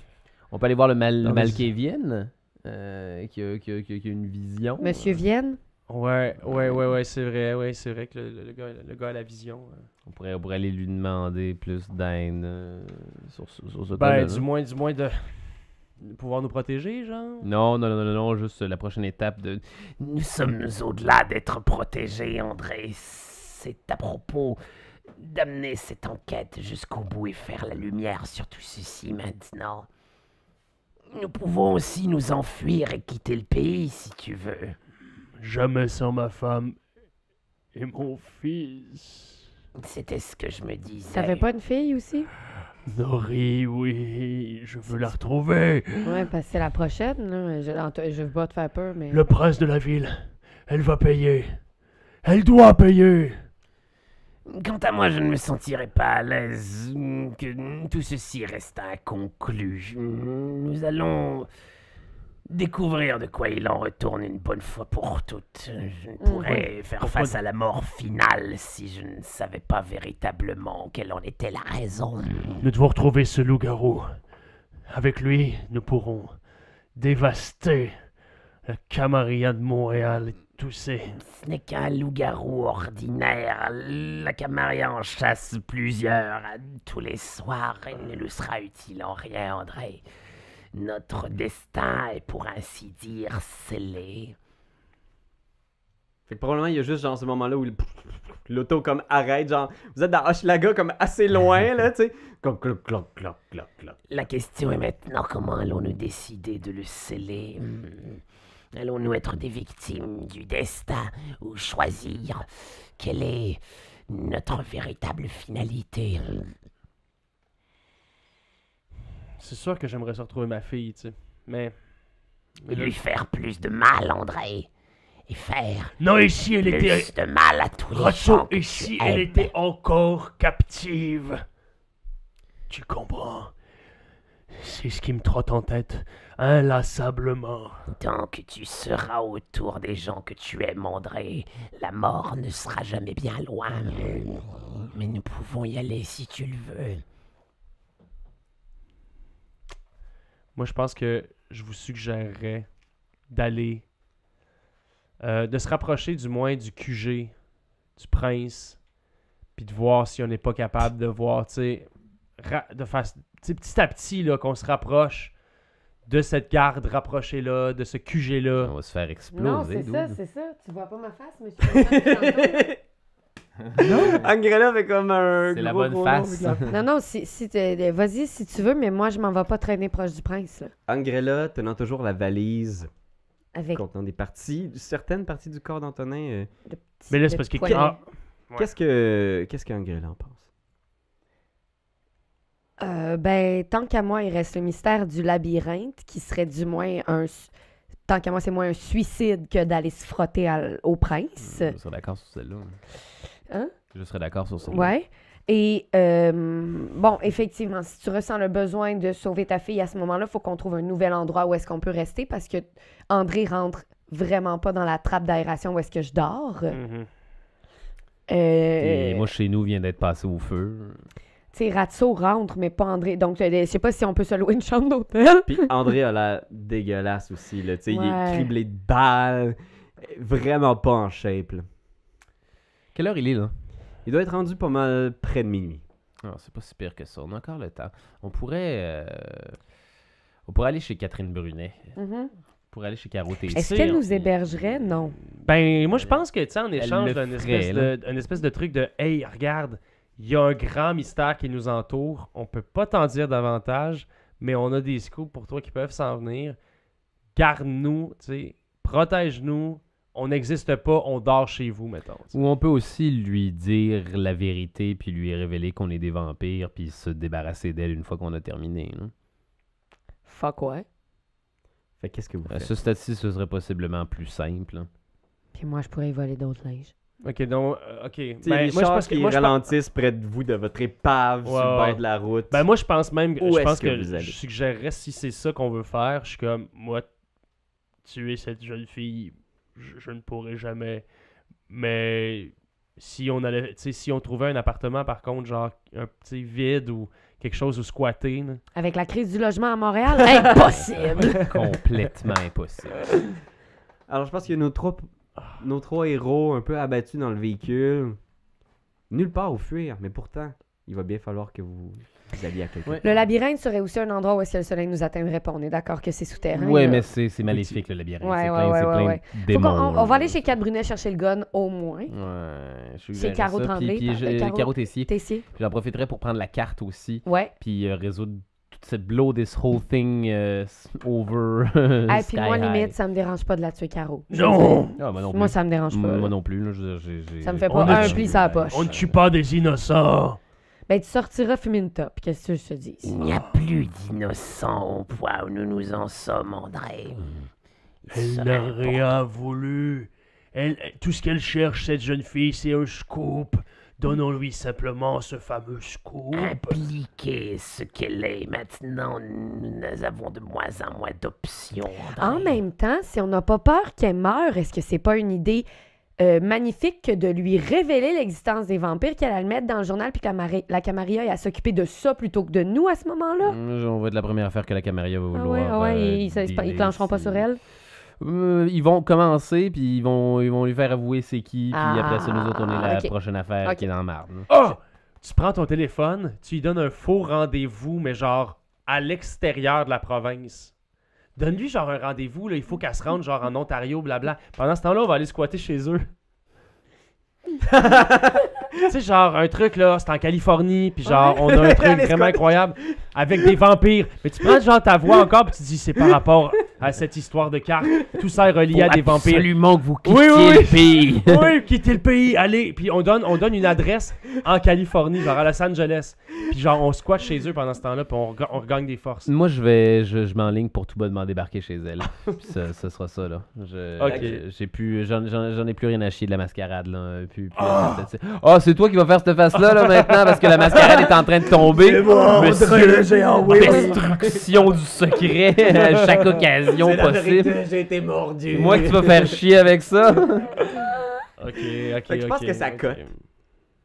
On peut aller voir le, mal, le euh, qui, a, qui a- qui a- qui a une vision. Monsieur Vienne? Ouais, ouais, ouais, ouais, c'est vrai. Ouais, c'est vrai que le, le- le gars, le gars a la vision. euh. On pourrait, on pourrait aller lui demander plus d'aide euh, sur, ce- sur ce Ben, du là. moins, du moins de. de pouvoir nous protéger, genre. Non, non, non, non, non, juste la prochaine étape de... nous sommes au-delà d'être protégés, André. C'est à propos d'amener cette enquête jusqu'au bout et faire la lumière sur tout ceci maintenant. Nous pouvons aussi nous enfuir et quitter le pays si tu veux. Jamais sans ma femme et mon fils. C'était ce que je me disais. T'avais pas une fille aussi? Nori, oui, je veux la retrouver. Ouais, parce que c'est la prochaine, là. Je, je veux pas te faire peur, mais. Le prince de la ville, elle va payer. Elle doit payer. Quant à moi, je ne me sentirais pas à l'aise mm, que tout ceci reste inconclu. Nous allons découvrir de quoi il en retourne une bonne fois pour toutes. Je ne pourrais faire Pourquoi- face à la mort finale si je ne savais pas véritablement quelle en était la raison. Nous devons retrouver ce loup-garou. Avec lui, nous pourrons dévaster la Camarilla de Montréal et Ce n'est qu'un loup-garou ordinaire. La Camarilla en chasse plusieurs tous les soirs et ne nous sera utile en rien, André. Notre destin est pour ainsi dire scellé. Fait que probablement, il y a juste genre ce moment-là où l'auto comme arrête, genre, vous êtes dans Hochelaga comme assez loin, là, tu sais. Cloc, cloc, cloc, cloc, cloc. La question est maintenant comment allons-nous décider de le sceller? Hmm. Allons-nous être des victimes du destin ou choisir quelle est notre véritable finalité? C'est sûr que j'aimerais retrouver ma fille, tu sais. Mais. Et lui faire plus de mal, André Et faire Non, ici, elle était... plus de mal à tous les gens ici, tu elle aimes. était encore captive? Tu comprends? C'est ce qui me trotte en tête, inlassablement. Tant que tu seras autour des gens que tu aimes, André, la mort ne sera jamais bien loin. Mais nous pouvons y aller si tu le veux. Moi, je pense que je vous suggérerais d'aller. euh, de se rapprocher du moins du QG, du prince, puis de voir si on n'est pas capable de voir, tu sais, de sais, petit à petit, là, qu'on se rapproche de cette garde rapprochée-là, de ce QG-là. On va se faire Non, exploser. c'est ça, c'est ça. Tu vois pas ma face, monsieur? *laughs* Angrella fait comme un C'est la bonne face. nom de la- non, non, si, si t'es- vas-y si tu veux, mais moi, je m'en vais pas traîner proche du prince. Angrella tenant toujours la valise Avec contenant des parties, certaines parties du corps d'Antonin. euh, Mais là, c'est parce que... Ah. Qu'est-ce que qu'est-ce qu'Angrella en pense? Euh, ben, tant qu'à moi, il reste le mystère du labyrinthe, qui serait du moins un... Tant qu'à moi, c'est moins un suicide que d'aller se frotter à- au prince. Je serais d'accord sur celle-là. Hein? Je serais d'accord sur celle-là. Ouais. Et euh, bon, effectivement, si tu ressens le besoin de sauver ta fille à ce moment-là, il faut qu'on trouve un nouvel endroit où est-ce qu'on peut rester parce que André rentre vraiment pas dans la trappe d'aération où est-ce que je dors. Mhm. Euh, Et moi, chez nous, vient d'être passé au feu. Tu sais, Ratso rentre, mais pas André. Donc, je sais pas si on peut se louer une chambre d'hôtel. Puis André a l'air dégueulasse aussi, là. Tu sais, il est criblé de balles. Vraiment pas en shape, là. Quelle heure il est, là? Il doit être rendu pas mal près de minuit. Ah, c'est pas si pire que ça. On a encore le temps. On pourrait... euh, On pourrait aller chez Catherine Brunet. Mhm. On pourrait aller chez Caro. Est-ce qu'elle nous hébergerait? Non. Ben, moi, je pense que, tu sais, en échange d'un espèce, de, un espèce de truc de Hey, regarde, il y a un grand mystère qui nous entoure. On peut pas t'en dire davantage, mais on a des scoops pour toi qui peuvent s'en venir. Garde-nous, tu sais, protège-nous. On n'existe pas, on dort chez vous, mettons. Ou on peut aussi lui dire la vérité, puis lui révéler qu'on est des vampires, puis se débarrasser d'elle une fois qu'on a terminé. Fuck ouais. Fait qu'est-ce que vous À faites? ce stade-ci, ce serait possiblement plus simple. là. Puis moi, je pourrais y voler d'autres linges. Ok, donc, euh, ok. Ben, les moi, je chars pense que. qui Moi, je pense- ralentissent près de vous, de votre épave sur le ouais. bord de la route. Ben moi je pense même Où je est-ce pense que que, vous allez? je suggérerais si c'est ça qu'on veut faire, je suis comme moi tuer cette jeune fille, je, je ne pourrai jamais. Mais si on allait tu sais si on trouvait un appartement par contre genre un petit vide ou quelque chose où squatter là. Avec la crise du logement à Montréal, *laughs* impossible! Complètement impossible. Alors, je pense qu'il y a nos trois, nos trois héros un peu abattus dans le véhicule. Nulle part où fuir, mais pourtant, il va bien falloir que vous, vous alliez à quelque Ouais. part. Le labyrinthe serait aussi un endroit où est-ce que le soleil nous atteindrait pas. On est d'accord que c'est souterrain. Là. mais c'est c'est maléfique, le labyrinthe. Ouais, c'est ouais, plein, ouais, c'est ouais, plein ouais. de Faut démons. qu'on- on, on va aller chez Cat Brunet chercher le gun, au moins. Ouais, je C'est suggérerais Caro ça, Tremblay, Puis, puis par- je- Caro- Caro Tessier. Tessier? Puis J'en profiterai pour prendre la carte aussi. Ouais. Puis euh, résoudre cette blow this whole thing euh, over. *laughs* Et sky puis moi, high. limite, ça me dérange pas de la tuer Caro. Non Ah, moi non plus. Moi, ça me dérange pas. Moi là. non plus. Là, je- j'ai- j'ai- Ça me fait pas un pli sur la poche. On ne tue pas des innocents. Ben, tu sortiras fumer une top. Qu'est-ce que je te dis? Il n'y a plus d'innocents au point où nous nous en sommes, André. Il Elle n'a rien voulu. Elle, tout ce qu'elle cherche, cette jeune fille, c'est un scoop Donnons-lui simplement ce fameux scoop. Impliquer ce qu'elle est maintenant, nous avons de moins en moins d'options. En même temps, si on n'a pas peur qu'elle meure, est-ce que c'est pas une idée euh, magnifique que de lui révéler l'existence des vampires, qu'elle allait le mettre dans le journal, puis que la, Mari- la Camarilla à s'occuper de ça plutôt que de nous à ce moment-là? Mm, On va être la première affaire que la Camarilla va Ah vouloir. ouais, ah ouais, euh, ils, ils, ils dealer, clencheront pas sur elle? Euh, ils vont commencer, puis ils vont, ils vont lui faire avouer c'est qui, puis Ah, après ça, nous autres, on est la ok. prochaine affaire Ok. qui est dans la marde. Oh! Tu prends ton téléphone, tu lui donnes un faux rendez-vous, mais genre à l'extérieur de la province. Donne-lui genre un rendez-vous, là, il faut qu'elle se rende genre en Ontario, blabla. Pendant ce temps-là, on va aller squatter chez eux. *laughs* tu sais, genre un truc là, c'est en Californie, puis genre on a un *laughs* truc vraiment incroyable avec des vampires. Mais tu prends genre ta voix encore, puis tu dis c'est par rapport à cette histoire de carte. Tout ça est relié à des vampires. Absolument que vous quittiez Oui, oui, oui. le pays. *laughs* Oui, quittez le pays, allez. Puis on donne, on donne une adresse en Californie, genre à Los Angeles. Puis genre on squatte chez eux pendant ce temps-là, puis on, on regagne des forces. Moi, je vais, je, je m'enligne pour tout bonnement débarquer chez elle. Puis ça, ça sera ça, là. Je- Ok. J'ai plus, j'en, j'en- j'en ai plus rien à chier de la mascarade, là. Puis, puis, oh, c'est toi qui vas faire cette face-là, là, maintenant, parce que la mascarade est en train de tomber. Monsieur, destruction du secret à chaque occasion possible. j'ai été mordu. Moi que tu vas faire chier avec ça. Ok, ok, Fait que je pense que ça ok. cote.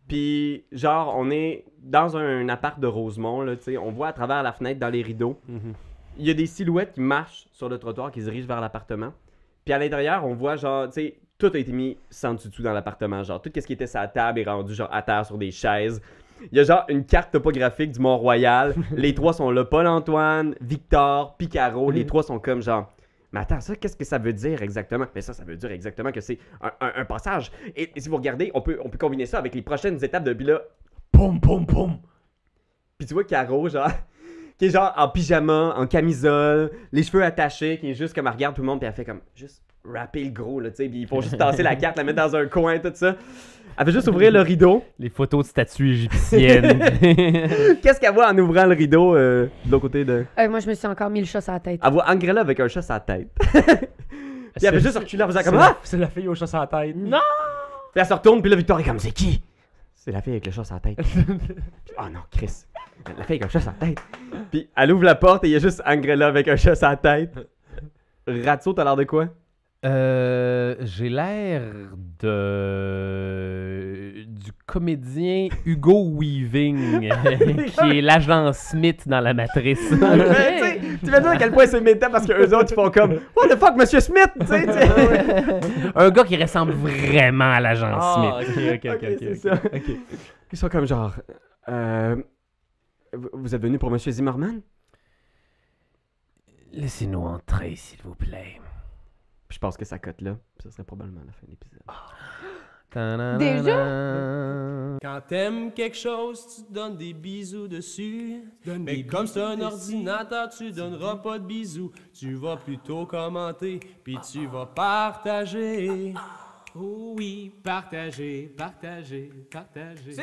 Puis, genre, on est dans un appart de Rosemont, là, tu sais, on voit à travers la fenêtre, dans les rideaux, Mhm. il y a des silhouettes qui marchent sur le trottoir, qui se dirigent vers l'appartement. Puis à l'intérieur, on voit, genre, tu sais, tout a été mis sans dessus dans l'appartement. Genre, tout ce qui était la table est rendu, genre, à terre sur des chaises. Il y a, genre, une carte topographique du Mont-Royal. *laughs* les trois sont là, Paul-Antoine, Victor, Picaro. Les trois sont comme, genre, mais attends, ça, qu'est-ce que ça veut dire exactement? Mais ça, ça veut dire exactement que c'est un, un- un passage. Et, et si vous regardez, on peut, on peut combiner ça avec les prochaines étapes de. Puis là, Poum, poum, poum. puis tu vois Caro, genre, *laughs* qui est genre en pyjama, en camisole, les cheveux attachés, qui est juste comme elle regarde tout le monde, puis elle fait comme juste rapper le gros, là, tu sais, puis ils font juste *laughs* tasser la carte, la mettre dans un coin, tout ça. Elle fait juste ouvrir le rideau. Les photos de statues égyptiennes. *laughs* Qu'est-ce qu'elle voit en ouvrant le rideau euh, de l'autre côté de. Euh, moi, je me suis encore mis le chat sur la tête. Elle voit Angrella avec un chat sur la tête. *laughs* puis elle fait juste reculer en faisant comme la, Ah! c'est la fille au chat sur la tête. Non! Puis elle se retourne, puis là, Victor est comme C'est qui? C'est la fille avec le chat sur la tête. oh non, Chris. La fille avec un chat sur la tête. Puis elle ouvre la porte et il y a juste Angrella avec un chat sur la tête. Ratso, t'as l'air de quoi? Euh, j'ai l'air de du comédien Hugo Weaving, *laughs* qui est l'agent Smith dans la Matrice. Mais, *laughs* tu vas dire à quel point c'est méta parce que eux autres ils font comme What the fuck, Monsieur Smith Tu sais, tu sais. Un gars qui ressemble vraiment à l'agent Ah, Smith. ok, ok, ok, Ok, ok. c'est ok. ça. Ils sont comme genre euh, Vous êtes venu pour Monsieur Zimmerman Laissez-nous entrer, s'il vous plaît. Puis je pense que ça cote là. Puis ça serait probablement la fin de l'épisode. *gasps* Déjà? Quand t'aimes quelque chose, tu te donnes des bisous dessus. Mais comme c'est un ordinateur, tu donneras pas de bisous. Tu vas plutôt commenter, puis tu vas partager. Oh oui, partager, partager, partager.